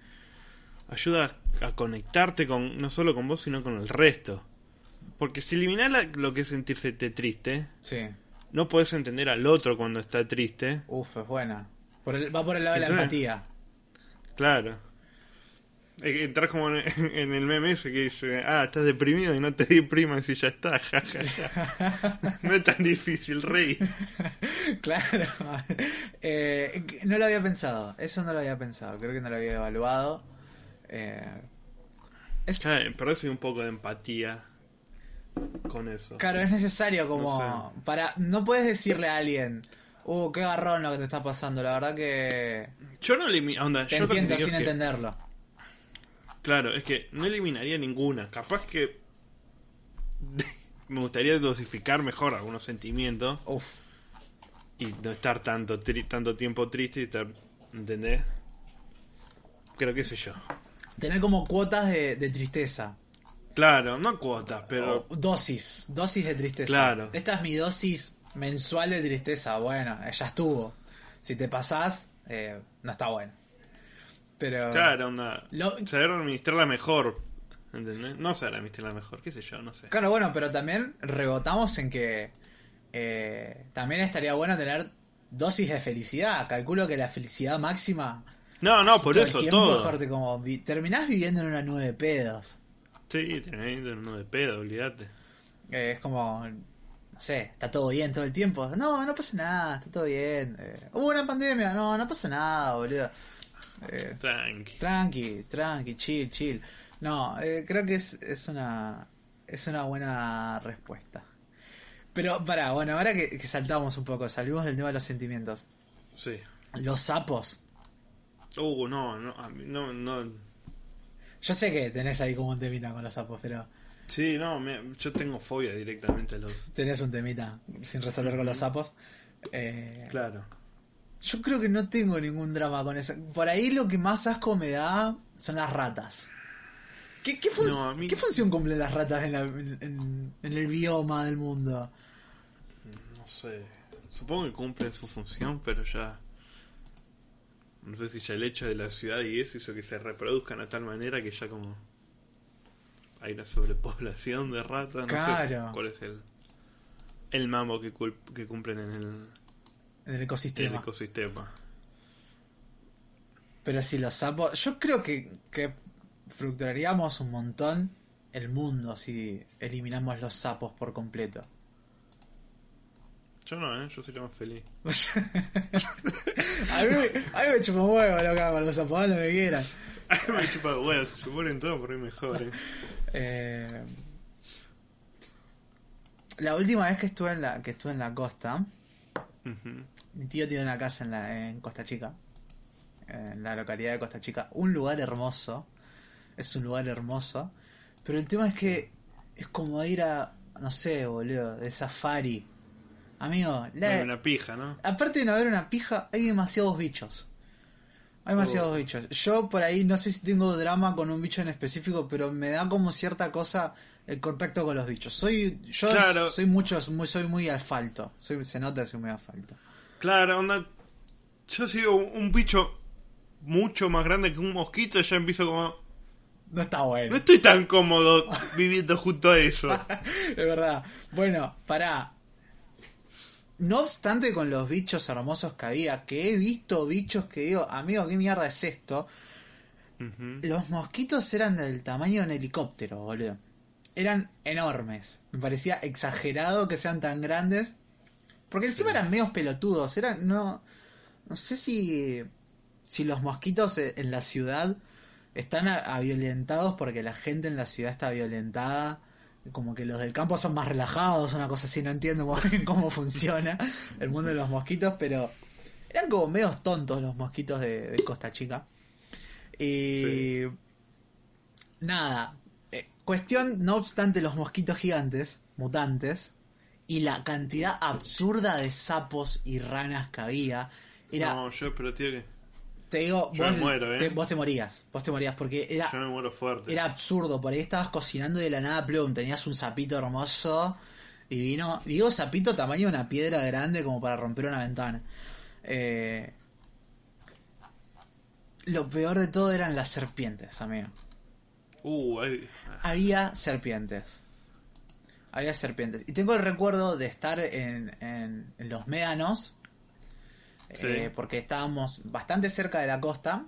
ayuda a conectarte con no solo con vos, sino con el resto. Porque si eliminas la- lo que es sentirse triste, Sí. no puedes entender al otro cuando está triste. Uf, es buena. Por el- va por el lado de la empatía. Claro. Que Entras como en, en el meme ese que dice, ah, estás deprimido y no te deprimas y ya está. <laughs> ja, ja, ja". <laughs> no es tan difícil, rey. <laughs> claro. Eh, no lo había pensado. Eso no lo había pensado. Creo que no lo había evaluado. Eh, es, Claro, pero eso hay un poco de empatía con eso. Claro, es necesario como No para no puedes decirle a alguien, "Uh, qué garrón lo que te está pasando." La verdad que Yo no elimi- onda, te yo entiendo sin que- entenderlo. Claro, es que no eliminaría ninguna. Capaz que <laughs> me gustaría dosificar mejor algunos sentimientos Uf. y no estar tanto tri- tanto tiempo triste y estar, ¿entendés? Creo que sé yo. Tener como cuotas de, de tristeza. Claro, no cuotas, pero O dosis, dosis de tristeza. Claro. Esta es mi dosis mensual de tristeza. Bueno, eh, ya estuvo. Si te pasás, eh, no está bueno. Pero claro, onda, Lo- saber administrarla mejor, ¿entendés? No saber administrarla mejor, qué sé yo, no sé. Claro, bueno, pero también rebotamos en que eh, también estaría bueno tener dosis de felicidad. Calculo que la felicidad máxima. No, no, por eso tiempo, todo. aparte, como vi- terminás viviendo en una nube de pedos. Sí, tenés uno de pedo, olvídate. Eh, es como, no sé, está todo bien todo el tiempo. No, no pasa nada, está todo bien. Eh, hubo una pandemia, no, no pasa nada, boludo. Eh, Tranqui. tranqui, tranqui, chill, chill. No, eh, creo que es, es una es una buena respuesta. Pero, para, bueno, ahora que, que saltamos un poco, salimos del tema de los sentimientos. Sí. Los sapos. Uh, no, no, no, no. Yo sé que tenés ahí como un temita con los sapos, pero Sí, no, me- yo tengo fobia directamente a los. tenés un temita sin resolver con los sapos. Eh, Claro. Yo creo que no tengo ningún drama con eso. Por ahí lo que más asco me da son las ratas. ¿Qué, qué, fun- No, a mí- qué función cumplen las ratas en, la- en- en- en el bioma del mundo? No sé. Supongo que cumplen su función, pero ya. No sé si ya el hecho de la ciudad y eso hizo que se reproduzcan a tal manera que ya como. Hay una sobrepoblación de ratas. No Claro. sé cuál es el. El mambo que, que cumplen en el, En el en el ecosistema. ecosistema. Pero si los sapos. Yo creo que, que fructuaríamos un montón el mundo si eliminamos los sapos por completo. Yo no, ¿eh? Yo sería más feliz. <laughs> a, mí, me- a mí me chupa un huevo lo que hago los sapos, lo que quieran. <laughs> Me chupa huevos, se suponen todo por ahí mejor. ¿eh? Eh, la última vez que estuve en la que estuve en la costa, mi tío tiene una casa en, la, en Costa Chica, en la localidad de Costa Chica, un lugar hermoso, es un lugar hermoso, pero el tema es que es como ir a, no sé, boludo, de safari. Amigo, la- Hay una pija, ¿no? aparte de no haber una pija, hay demasiados bichos. Hay demasiados bichos. Yo por ahí no sé si tengo drama con un bicho en específico, pero me da como cierta cosa el contacto con los bichos. Soy yo Claro. soy mucho muy soy muy asfalto. Soy, se nota que soy muy asfalto. Claro, onda. Yo sigo un, bicho mucho más grande que un mosquito y ya empiezo como. No está No bueno. estoy tan cómodo viviendo junto a eso. <laughs> Es verdad. Bueno, pará. No obstante con los bichos hermosos que había, que he visto bichos que digo, amigo, ¿qué mierda es esto? Los mosquitos eran del tamaño de un helicóptero, boludo. Eran enormes. Me parecía exagerado que sean tan grandes. Porque encima eran medios pelotudos. Eran, no, no sé si, si los mosquitos e- en la ciudad están a- a violentados porque la gente en la ciudad está violentada. Como que los del campo son más relajados, una cosa así. No entiendo muy bien <laughs> cómo funciona el mundo de los mosquitos, pero eran como medios tontos los mosquitos de, de Costa Chica. Y nada, eh, cuestión, no obstante los mosquitos gigantes, mutantes, y la cantidad absurda de sapos y ranas que había, era, No, yo, pero tío, que. Te digo, yo vos, me muero, ¿eh? te, vos te morías, vos te morías, porque era, Yo me muero fuerte. era absurdo, por ahí estabas cocinando y de la nada, plum, tenías un sapito hermoso, divino, digo sapito tamaño de una piedra grande como para romper una ventana. Eh, lo peor de todo eran las serpientes, amigo. Uh, había serpientes. Había serpientes. Y tengo el recuerdo de estar en, en- en los médanos, Sí. eh, porque estábamos bastante cerca de la costa,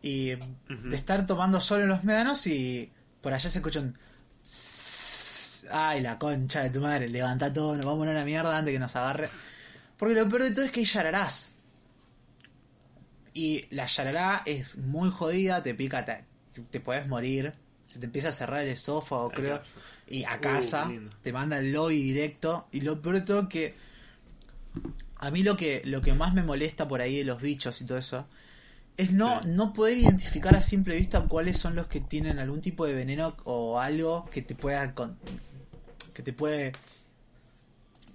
y de estar tomando sol en los médanos y por allá se escucha un... Ay, la concha de tu madre, levanta todo, nos vamos a una mierda antes que nos agarre. Porque lo peor de todo es que hay yararás. Y la yarará es muy jodida, te pica, te, te puedes morir. Se te empieza a cerrar el esófago, creo. Y a Uh, casa, te manda el lobby directo. Y lo peor de todo que. A mí lo que, lo que más me molesta por ahí de los bichos y todo eso. Es no, Sí. no poder identificar a simple vista cuáles son los que tienen algún tipo de veneno o algo que te pueda con- que te puede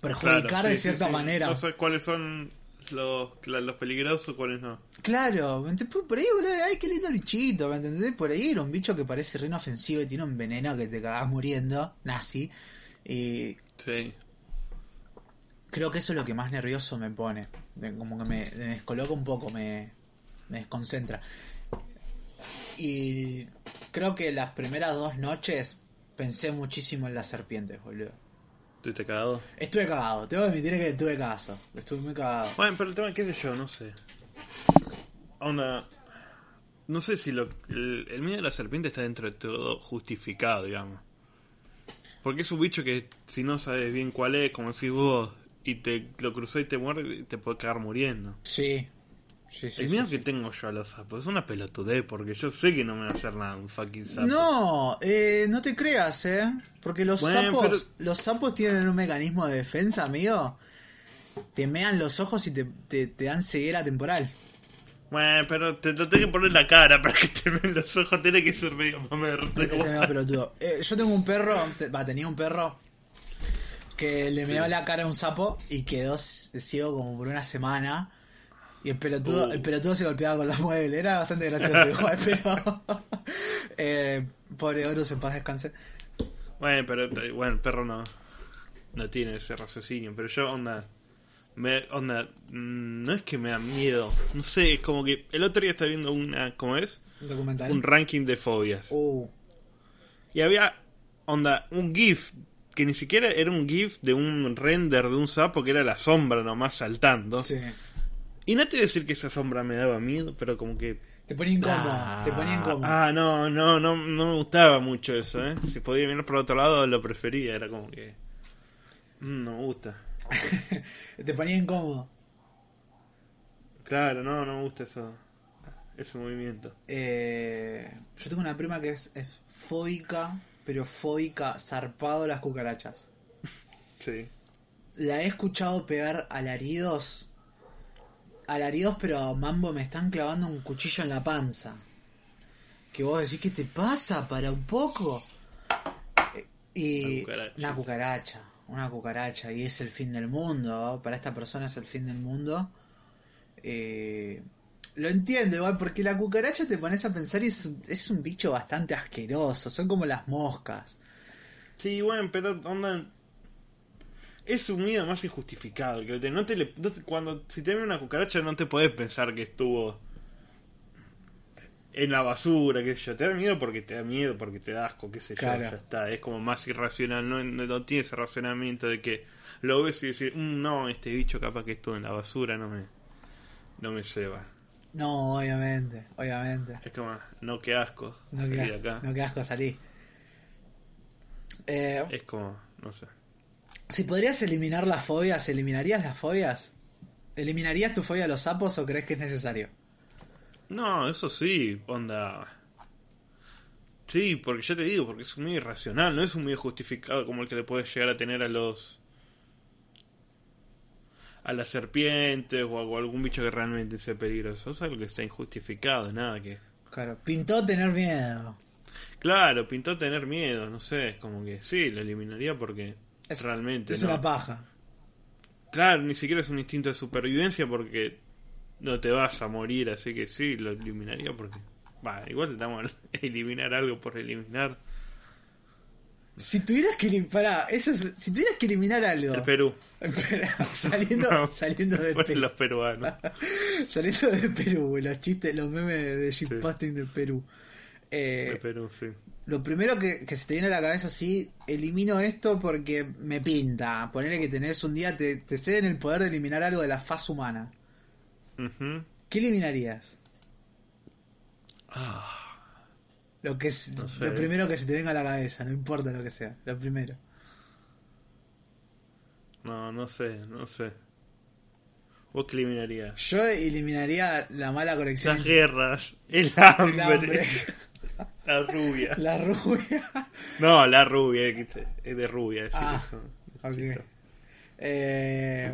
perjudicar claro, de sí, cierta sí. manera. No sé cuáles son los, los peligrosos, cuáles no. Claro, por ahí, boludo, ay, qué lindo bichito, ¿me entendés? Por ahí era un bicho que parece re inofensivo y tiene un veneno que te cagás muriendo, nazi. Y Sí. Creo que eso es lo que más nervioso me pone. Como que me, me descoloca un poco, me, me desconcentra. Y creo que las primeras dos noches pensé muchísimo en las serpientes, boludo. ¿Estuviste cagado? Estuve cagado, tengo que admitir que tuve cagazo. Estuve muy cagado. Bueno, pero el tema, qué sé yo, no sé. Onda. No sé si lo, el, el miedo de la serpiente está dentro de todo justificado, digamos. Porque es un bicho que si no sabes bien cuál es, como si vos, y te lo cruzó y te muerde, te puede cagar muriendo. Sí, Sí, sí, el miedo sí. que tengo yo a los sapos es una pelotudez, porque yo sé que no me va a hacer nada un fucking sapo. No, eh, no te creas, ¿eh? Porque los Bueno, sapos pero- los sapos tienen un mecanismo de defensa, amigo. Te mean los ojos y te, te, te dan ceguera temporal. Bueno, pero te lo tengo que poner la cara para que te vean los ojos, tiene que ser medio mamerto. Ese medio pelotudo. Eh, yo tengo un perro, te- va, tenía un perro que le meó la cara a un sapo y quedó ciego como por una semana. Y el pelotudo, Uh. el pelotudo se golpeaba con los muebles. Era bastante gracioso igual, <laughs> pero... eh, pobre Horus, en paz descanse. Bueno, pero bueno, el perro no, no tiene ese raciocinio, pero yo onda, me, onda, mm, no es que me da miedo, no sé, es como que el otro día estaba viendo una, ¿cómo es? Un documental. Un ranking de fobias. Uh, Y había, onda, un GIF, que ni siquiera era un GIF de un render de un sapo, que era la sombra nomás saltando. sí. Y no te voy a decir que esa sombra me daba miedo, pero como que... Te ponía incómodo, te ponía incómodo. Ah, no, no, no, no me gustaba mucho eso, ¿eh? Si podía mirar por otro lado, lo prefería, era como que... mm, no me gusta. <laughs> te ponía incómodo. Claro, no, no me gusta eso, ese movimiento. Eh, yo tengo una prima que es, es fóbica, pero fóbica zarpado las cucarachas. Sí. La he escuchado pegar alaridos. Alaridos, pero mambo, me están clavando un cuchillo en la panza. Que vos decís, ¿qué te pasa? Para un poco. Eh, Y Una cucaracha. una cucaracha, una cucaracha, y es el fin del mundo. Para esta persona es el fin del mundo. Eh, lo entiendo igual, porque la cucaracha te pones a pensar y es un, es un bicho bastante asqueroso. Son como las moscas. Sí, bueno, pero onda... Es un miedo más injustificado. Que te- no te le, no cuando si te viene una cucaracha no te podés pensar que estuvo en la basura, qué sé yo. Te da miedo porque te da miedo, porque te da asco, qué sé Claro. yo. Ya está. Es como más irracional. No, no, tiene ese razonamiento de que lo ves y decir, "Mm, no, este bicho capaz que estuvo en la basura, no me, no me ceba. No, obviamente, obviamente. Es como, no, qué asco. No de acá. no que asco salí. Eh, Es como, no sé. si podrías eliminar las fobias, ¿eliminarías las fobias? ¿Eliminarías tu fobia a los sapos o crees que es necesario? No, eso sí, onda. Sí, porque ya te digo, porque es muy irracional, no es un miedo justificado como el que le puedes llegar a tener a los. A las serpientes o a algún bicho que realmente sea peligroso. Es algo que está injustificado, nada que. Claro, pintó tener miedo. Claro, pintó tener miedo, no sé, como que sí, lo eliminaría porque Es, realmente. es no. una paja. Claro, ni siquiera es un instinto de supervivencia porque no te vas a morir, así que sí, lo eliminaría porque... Va, igual estamos a <laughs> eliminar algo por eliminar. Si tuvieras que eliminar, eso es- si tuvieras que eliminar algo, El Perú. <laughs> Saliendo, No, saliendo de Perú, los peruanos. <laughs> saliendo de Perú, los chistes, los memes de shitposting de Perú. Eh, De Perú, sí. Lo primero que, que se te viene a la cabeza, sí, elimino esto porque me pinta. Ponerle que tenés un día, te, te ceden el poder de eliminar algo de la faz humana. ¿Qué eliminarías? Ah, Lo que es No sé. lo primero que se te venga a la cabeza, no importa lo que sea, lo primero. No, no sé, no sé. ¿Vos qué eliminarías? Yo eliminaría la mala conexión. Las guerras, el El hambre, <laughs> la rubia. la rubia. No, la rubia, es de rubia. Ah. Eh,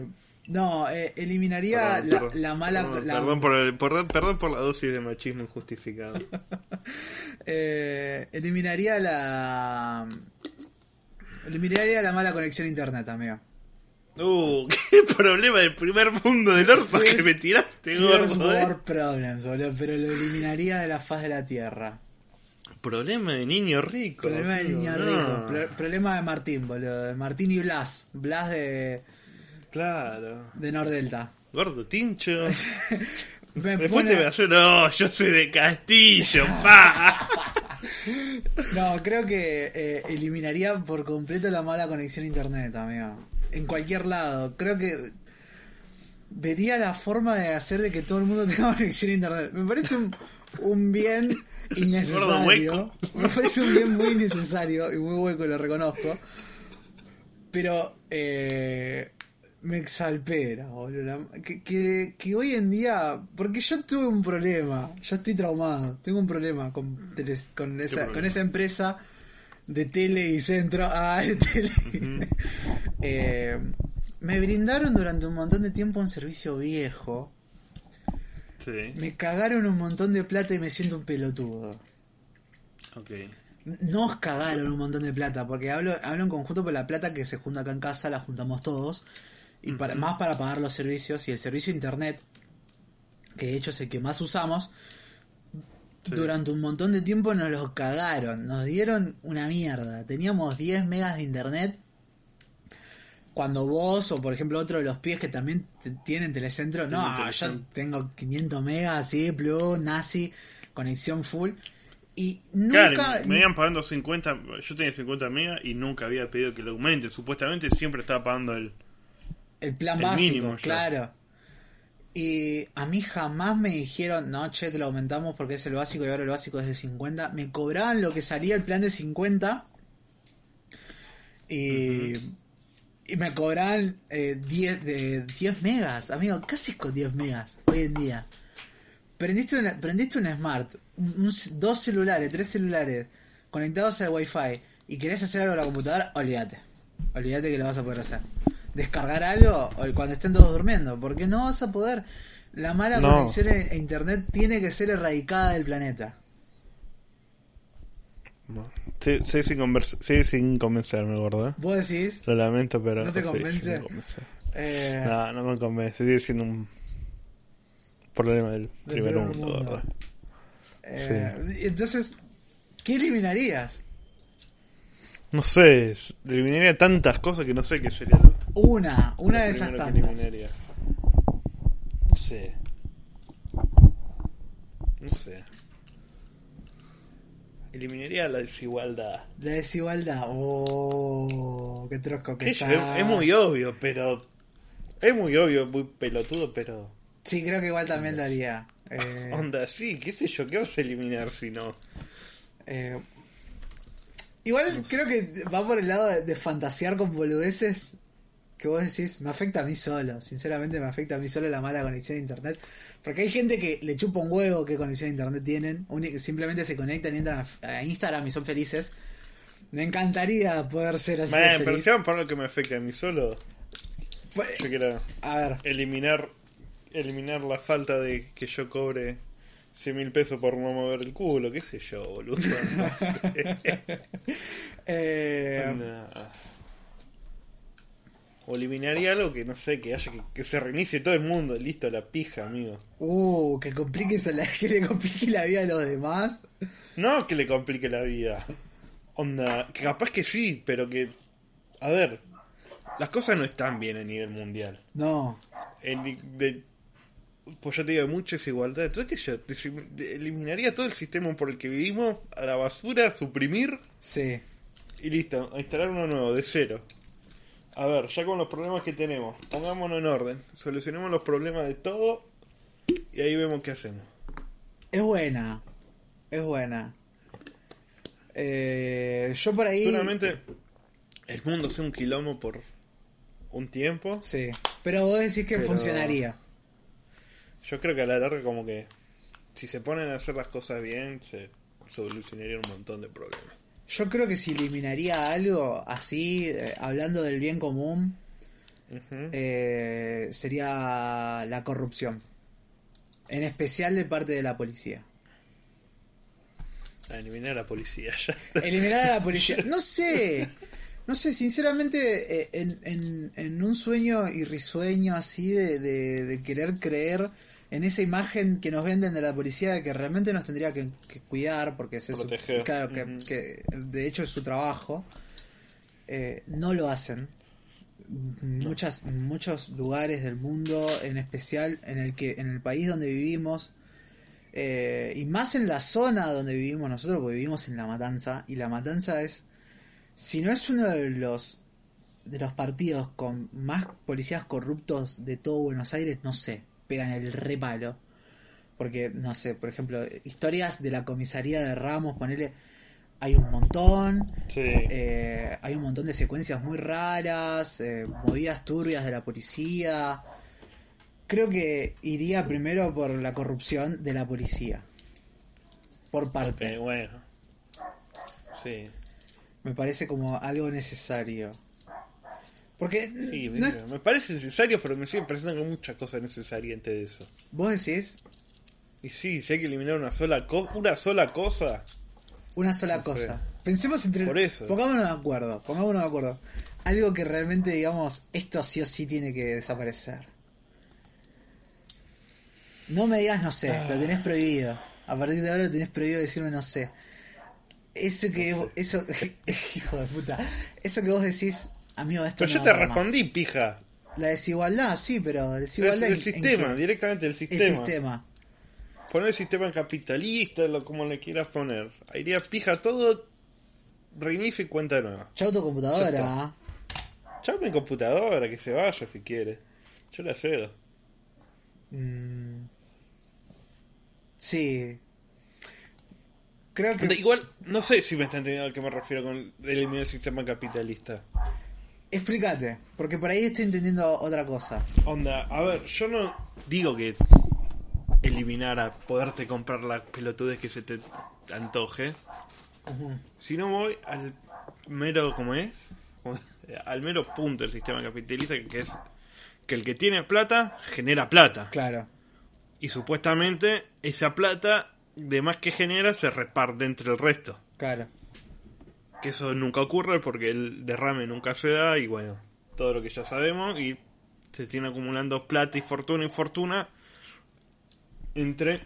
no, eh, eliminaría Perdón, la, perdón. la mala. Perdón, la- perdón por el- perdón- perdón por la dosis de machismo injustificado. <laughs> eh, eliminaría la. Eliminaría la mala conexión a internet, amigo. Uh, <laughs> qué problema del primer mundo del orto que me tiraste, gordo. eh. problems, boludo, pero lo eliminaría de la faz de la tierra. Problema de niño rico. Problema de niño no. rico. Pro- problema de Martín, boludo. De Martín y Blas. Blas de, Claro. de Nordelta. Gordo tincho. <laughs> Me Después pone- te voy a no, yo soy de Castillo, <laughs> pa. No, creo que eh, eliminaría por completo la mala conexión a internet, amigo. En cualquier lado. Creo que vería la forma de hacer de que todo el mundo tenga <laughs> conexión a internet. Me parece un, un bien <laughs> innecesario. Me parece un bien muy innecesario y muy hueco, lo reconozco. Pero eh, me exalpera, boludo. Que, que, que hoy en día. Porque yo tuve un problema. Yo estoy traumado. Tengo un problema con, con, esa, problema? con esa empresa de tele y centro. <laughs> Ah, de tele. Eh, me brindaron durante un montón de tiempo un servicio viejo. Sí, Me cagaron un montón de plata y me siento un pelotudo. ok. No os cagaron un montón de plata, porque hablo, hablo en conjunto por la plata que se junta acá en casa, la juntamos todos. Y para, más para pagar los servicios y el servicio de internet, que de hecho es el que más usamos, Sí. durante un montón de tiempo nos los cagaron, nos dieron una mierda. Teníamos 10 megas de internet. Cuando vos o por ejemplo otro de los pies que también tienen telecentro, no, yo tengo 500 megas, así, plus, nazi, conexión full. Y Claro, nunca... me iban pagando 50, yo tenía 50 megas y nunca había pedido que lo aumente. Supuestamente siempre estaba pagando el... El plan El básico, mínimo claro. Y a mí jamás me dijeron, no, che, te lo aumentamos porque es el básico y ahora el básico es de 50. Me cobraban lo que salía el plan de 50. Y, y me cobraban eh, 10, de 10 megas, amigo, casi con 10 megas hoy en día. Prendiste una, prendiste un smart, un- un- dos celulares, tres celulares conectados al wifi y querés hacer algo en la computadora, olvídate. Olvídate que lo vas a poder hacer. Descargar algo o cuando estén todos durmiendo, porque no vas a poder. La mala No. conexión a internet tiene que ser erradicada del planeta. Sí, sí, sin, sí, sin convencerme, gordo. ¿eh? Vos decís, Lo lamento, pero... ¿No te convence? sí eh, No, no me convence. Sigue siendo un problema del primer primer mundo, mundo. gordo. eh, entonces, ¿qué eliminarías? No sé, eliminaría tantas cosas que no sé qué sería lo, Una, una lo de esas tantas. No sé. No sé. Eliminaría la desigualdad. La desigualdad. Oh, qué trosco que está. es, es muy obvio, pero... Es muy obvio, muy pelotudo, pero... Sí, creo que igual también lo haría. Eh, Onda, sí, qué sé yo, ¿qué vas a eliminar si no? eh, igual creo que va por el lado de, de fantasear con boludeces que vos decís, me afecta a mí solo. Sinceramente me afecta a mí solo la mala conexión de internet. Porque hay gente que le chupa un huevo qué conexión de internet tienen. Simplemente se conectan y entran a, a Instagram y son felices. Me encantaría poder ser así. si van por lo que me afecta a mí solo, Pues, yo quiero A ver, eliminar eliminar la falta de que yo cobre 100 mil pesos por no mover el culo, qué sé yo, boludo. No sé. <laughs> eh. O eliminaría algo que no sé, que haya que, que se reinicie todo el mundo, listo, la pija, amigo. uh, que la, <laughs> que le complique la vida a los demás. No que le complique la vida. Onda, que capaz que sí, pero que. A ver, las cosas no están bien a nivel mundial. No, de- pues ya te digo, hay mucha desigualdad. Entonces, que yo eliminaría todo el sistema por el que vivimos a la basura, suprimir sí. y listo, instalar uno nuevo, de cero. A ver, ya con los problemas que tenemos, pongámonos en orden, solucionemos los problemas de todo y ahí vemos qué hacemos. Es buena. Es buena. Eh, yo por ahí. Seguramente el mundo sea un quilombo por un tiempo. Sí. Pero vos decís que Pero- funcionaría. Yo creo que a la larga como que si se ponen a hacer las cosas bien, se solucionaría un montón de problemas. Yo creo que si eliminaría algo así, eh, hablando del bien común, eh, sería la corrupción. En especial de parte de la policía. A eliminar a la policía <laughs> ya. Eliminar a la policía. <laughs> No sé. No sé, sinceramente, eh, en, en, en un sueño y risueño así de, de, de querer creer en esa imagen que nos venden de la policía de que realmente nos tendría que, que cuidar porque es su, Proteger. claro, que de hecho es su trabajo, eh, no lo hacen. Muchas, muchos lugares del mundo, en especial en el que en el país donde vivimos, eh, y más en la zona donde vivimos nosotros, porque vivimos en La Matanza, y La Matanza es, si no es uno de los de los partidos con más policías corruptos de todo Buenos Aires, no sé, pegan el repalo. Porque, no sé, por ejemplo, historias de la comisaría de Ramos, ponele, hay un montón. Sí. Eh, hay un montón de secuencias muy raras, eh, movidas turbias de la policía. Creo que iría primero por la corrupción de la policía. Por parte. Eh, bueno. Sí. Me parece como algo necesario. Porque Sí, no es- me parece necesario, pero me sigue pareciendo que muchas cosas necesarias antes de eso. vos decís Y sí, si hay que eliminar una sola cosa, una sola cosa, una sola No cosa. sé. Pensemos entre Por eso. Pongámonos de acuerdo, pongámonos de acuerdo. Algo que realmente digamos, esto sí o sí tiene que desaparecer. No me digas no sé, Ah. lo tenés prohibido. A partir de ahora lo tenés prohibido decirme no sé. Eso que No sé. eso <laughs> hijo de puta. Eso que vos decís, amigo, esto Pero no yo te va más. respondí, pija. La desigualdad, sí, pero la Es desigualdad el en- en sistema, directamente el el sistema. sistema. Poner el sistema capitalista, lo como le quieras poner. Iría pija todo, reinicia y cuenta nueva. Chau tu computadora. Chao mi computadora, que se vaya si quiere. Yo la cedo. Mm. Sí. Creo que Igual, no sé si me está entendiendo a qué me refiero con eliminar el sistema capitalista. Explícate, porque por ahí estoy entendiendo otra cosa. Onda, a ver, yo no digo que eliminar a poderte comprar las pelotudez que se te antoje, sino voy al mero, ¿cómo es? <laughs> Al mero punto del sistema capitalista, que es que el que tiene plata genera plata. Claro, Y supuestamente esa plata, de más que genera, se reparte entre el resto. claro. Que eso nunca ocurre porque el derrame nunca se da y bueno, todo lo que ya sabemos y se tiene acumulando plata y fortuna y fortuna entre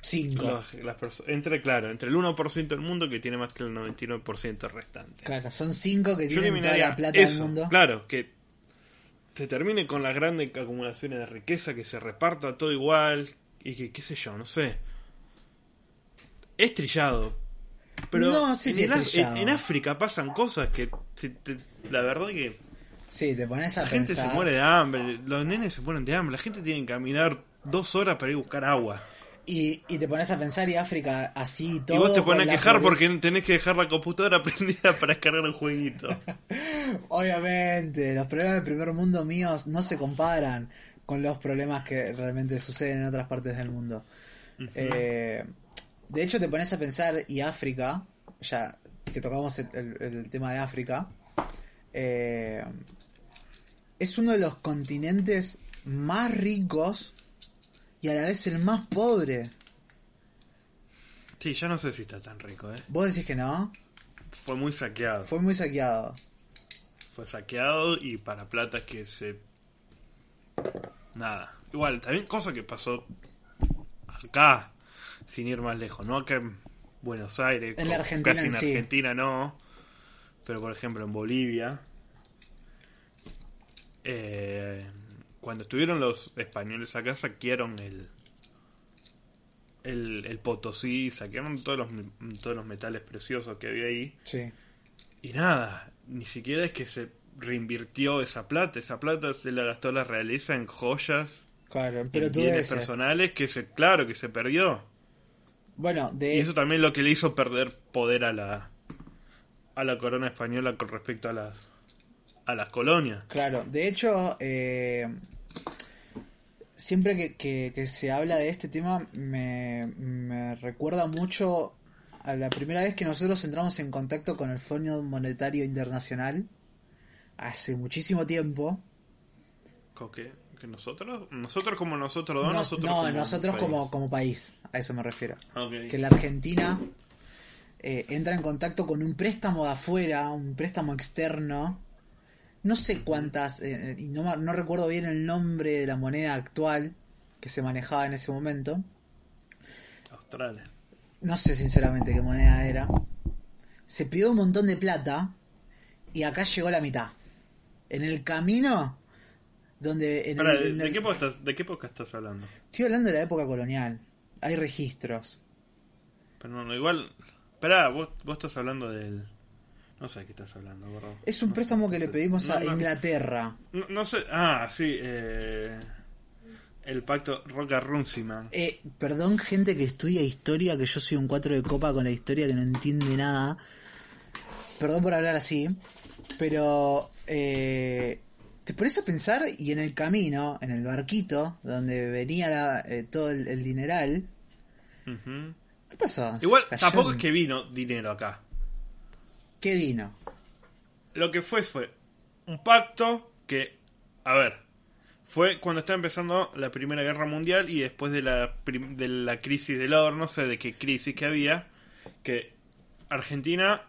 Cinco. los- las perso- entre claro, entre el 1% del mundo que tiene más que el 99% restante. Claro, son cinco que Yo tienen toda la plata eso, del mundo. claro, que se termine con las grandes acumulaciones de riqueza, que se reparta todo igual y que qué sé yo, no sé. Es trillado. Pero No en, el África pasan cosas que te- la verdad que Sí, te pones a la gente pensar. se muere de hambre, los nenes se mueren de hambre, la gente tiene que caminar dos horas para ir a buscar agua. Y, y te pones a pensar y África así todo. y vos te pones a quejar porque tenés que dejar la computadora <laughs> prendida para descargar un jueguito. <laughs> Obviamente, los problemas del primer mundo míos no se comparan con los problemas que realmente suceden en otras partes del mundo. Eh, de hecho, te pones a pensar, y África, ya que tocamos el, el- el tema de África, eh, es uno de los continentes más ricos y a la vez el más pobre. Sí, ya no sé si está tan rico, ¿eh? Vos decís que no, Fue muy saqueado. fue muy saqueado. Fue saqueado y para plata que se... Nada. Igual, también cosa que pasó acá, sin ir más lejos, ¿no? Acá en Buenos Aires, En la Argentina casi en en sí. Argentina no, pero por ejemplo en Bolivia, eh, cuando estuvieron los españoles acá saquearon el... El, el Potosí, saquearon todos los, todos los metales preciosos que había ahí. Sí. Y nada, ni siquiera es que se reinvirtió esa plata, esa plata se la gastó la realeza en joyas, Claro, pero en bienes personales que se, claro, que se perdió. Bueno, de Y eso también lo que le hizo perder poder a la a la corona española con respecto a las a las colonias. Claro, de hecho, eh, siempre que, que- que se habla de este tema me, me recuerda mucho a la primera vez que nosotros entramos en contacto con el Fondo Monetario Internacional, hace muchísimo tiempo. ¿Con qué? ¿Que nosotros? ¿Nosotros como nosotros dos? Nos- nosotros no, como nosotros país? como, como país, a eso me refiero. Que la Argentina eh, entra en contacto con un préstamo de afuera, un préstamo externo. No sé cuántas, eh, y no, no recuerdo bien el nombre de la moneda actual que se manejaba en ese momento. Australia. No sé sinceramente qué moneda era. Se pidió un montón de plata y acá llegó la mitad. En el camino donde... En Pará, el- ¿de, en de el- qué época estás, ¿De qué época estás hablando? Estoy hablando de la época colonial. Hay registros. Pero no, igual... Esperá, vos, vos estás hablando del... No sé de qué estás hablando, gordo. Es un No préstamo que le pedimos a No, Inglaterra. No, no sé. Ah, sí. Eh, El pacto Roca Runciman. Eh, perdón, gente que estudia historia, que yo soy un cuatro de copa con la historia que no entiende nada. Perdón por hablar así, pero eh, te pones a pensar y en el camino, en el barquito, donde venía la- eh, todo el, el dineral. ¿qué pasó? Igual ¿Se tampoco es que vino dinero acá. ¿Qué vino? Lo que fue fue un pacto que, a ver, fue cuando estaba empezando la Primera Guerra Mundial y después de la, de la crisis del oro, no sé de qué crisis que había, que Argentina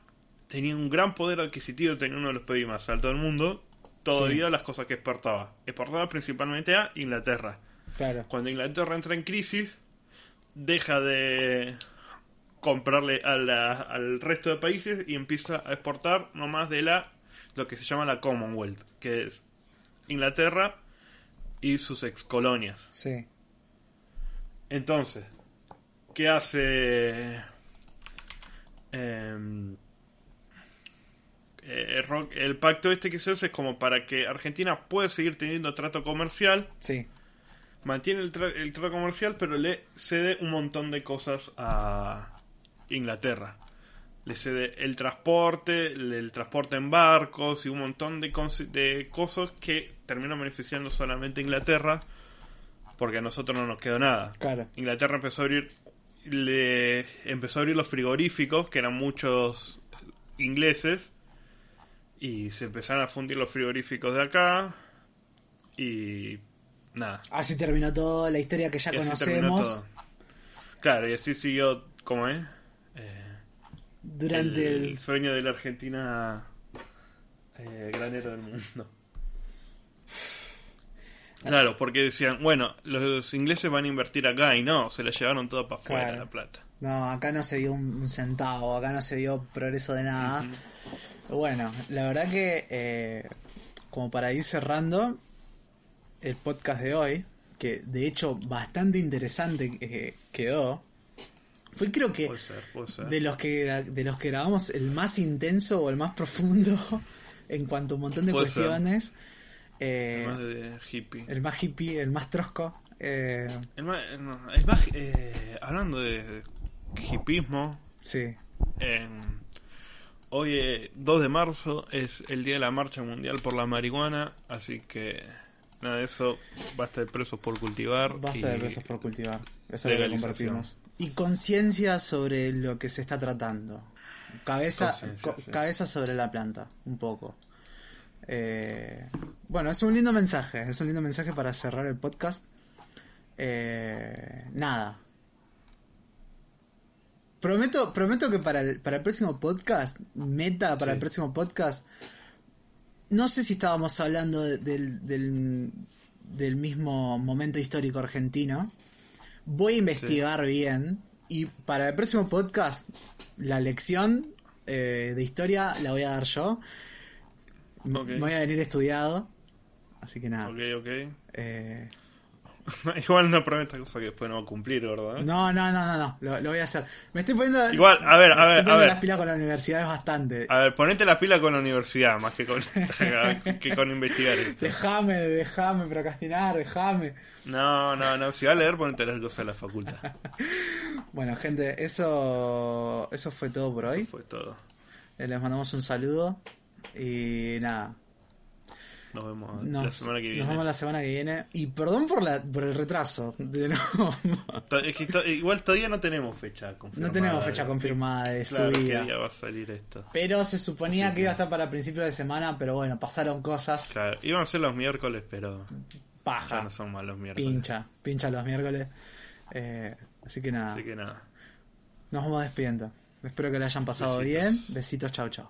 tenía un gran poder adquisitivo, tenía uno de los PIB más altos del mundo, todo Sí. las cosas que exportaba. Exportaba principalmente a Inglaterra. Claro. Cuando Inglaterra entra en crisis, deja de comprarle a la- al resto de países y empieza a exportar nomás de la lo que se llama la Commonwealth, que es Inglaterra y sus ex colonias. Sí. Entonces, ¿qué hace em, eh, Rock- el pacto este que se hace es como para que Argentina pueda seguir teniendo trato comercial Sí. mantiene el, tra- el trato comercial, pero le cede un montón de cosas a Inglaterra. Le cede el transporte, el, transporte en barcos y un montón de cosas que terminan beneficiando solamente a Inglaterra, porque a nosotros no nos quedó nada. Claro. Inglaterra empezó a abrir le empezó a abrir los frigoríficos, que eran muchos ingleses, y se empezaron a fundir los frigoríficos de acá, y nada. Así terminó todo, la historia que ya Y conocemos. Claro, y así siguió, ¿cómo es? Eh, durante el, el... sueño de la Argentina eh, granero del mundo. Claro, porque decían, bueno, los ingleses van a invertir acá y no, se la llevaron toda para afuera Claro. la plata. No, acá no se dio un, un centavo, acá no se dio progreso de nada. Bueno, la verdad que eh, como para ir cerrando el podcast de hoy, que de hecho bastante interesante eh, quedó, fue creo que Puede ser, puede ser. de los que de los que grabamos el más intenso o el más profundo <laughs> en cuanto a un montón de Puede cuestiones. Eh, Más de hippie. el más hippie, el más trosco. eh, El más, el más, eh, hablando de hippismo, sí, en- hoy eh, 2 de marzo es el día de la marcha mundial por la marihuana, así que nada de eso, basta de presos por cultivar. basta y- de presos por cultivar. Eso es lo que compartimos. Y conciencia sobre lo que se está tratando. Cabeza, Conciencia, co- sí. cabeza sobre la planta, un poco. Eh, bueno, es un lindo mensaje, es un lindo mensaje para cerrar el podcast. Eh, nada. Prometo, prometo que para el, para el próximo podcast, meta para Sí. el próximo podcast, no sé si estábamos hablando de- del, del, del mismo momento histórico argentino. Voy a investigar bien y para el próximo podcast la lección eh, de historia la voy a dar yo. Me voy a venir estudiado. Así que nada. Ok, ok. eh, <laughs> Igual no prometa cosa que después no va a cumplir, ¿verdad? no, no, no, no, no. Lo, lo voy a hacer. Me estoy poniendo. Igual, a ver, a ver, a las pilas con la universidad es bastante. A ver, ponete la pila con la universidad, más que con, <laughs> que con investigar esto. Déjame, déjame procrastinar, déjame. No, no, no. Si va a leer, ponete las cosas de la facultad. <laughs> Bueno, gente, eso, eso fue todo por hoy. Fue todo. Eh, Les mandamos un saludo y nada. Nos vemos Nos, la semana que nos viene. vemos la semana que viene. Y perdón por la por el retraso. De nuevo. <laughs> To- es que to- igual todavía no tenemos fecha no confirmada. tenemos fecha confirmada de Claro, subida. día va a salir esto. Pero se suponía que iba a estar para principios de semana, pero bueno, pasaron cosas. Claro, iban a ser los miércoles, pero Paja. ya no son más los miércoles. pincha, pincha los miércoles. Eh, así que nada, Así que nada. nos vamos despidiendo. Espero que le hayan pasado Besitos. bien. Besitos, chau, chau.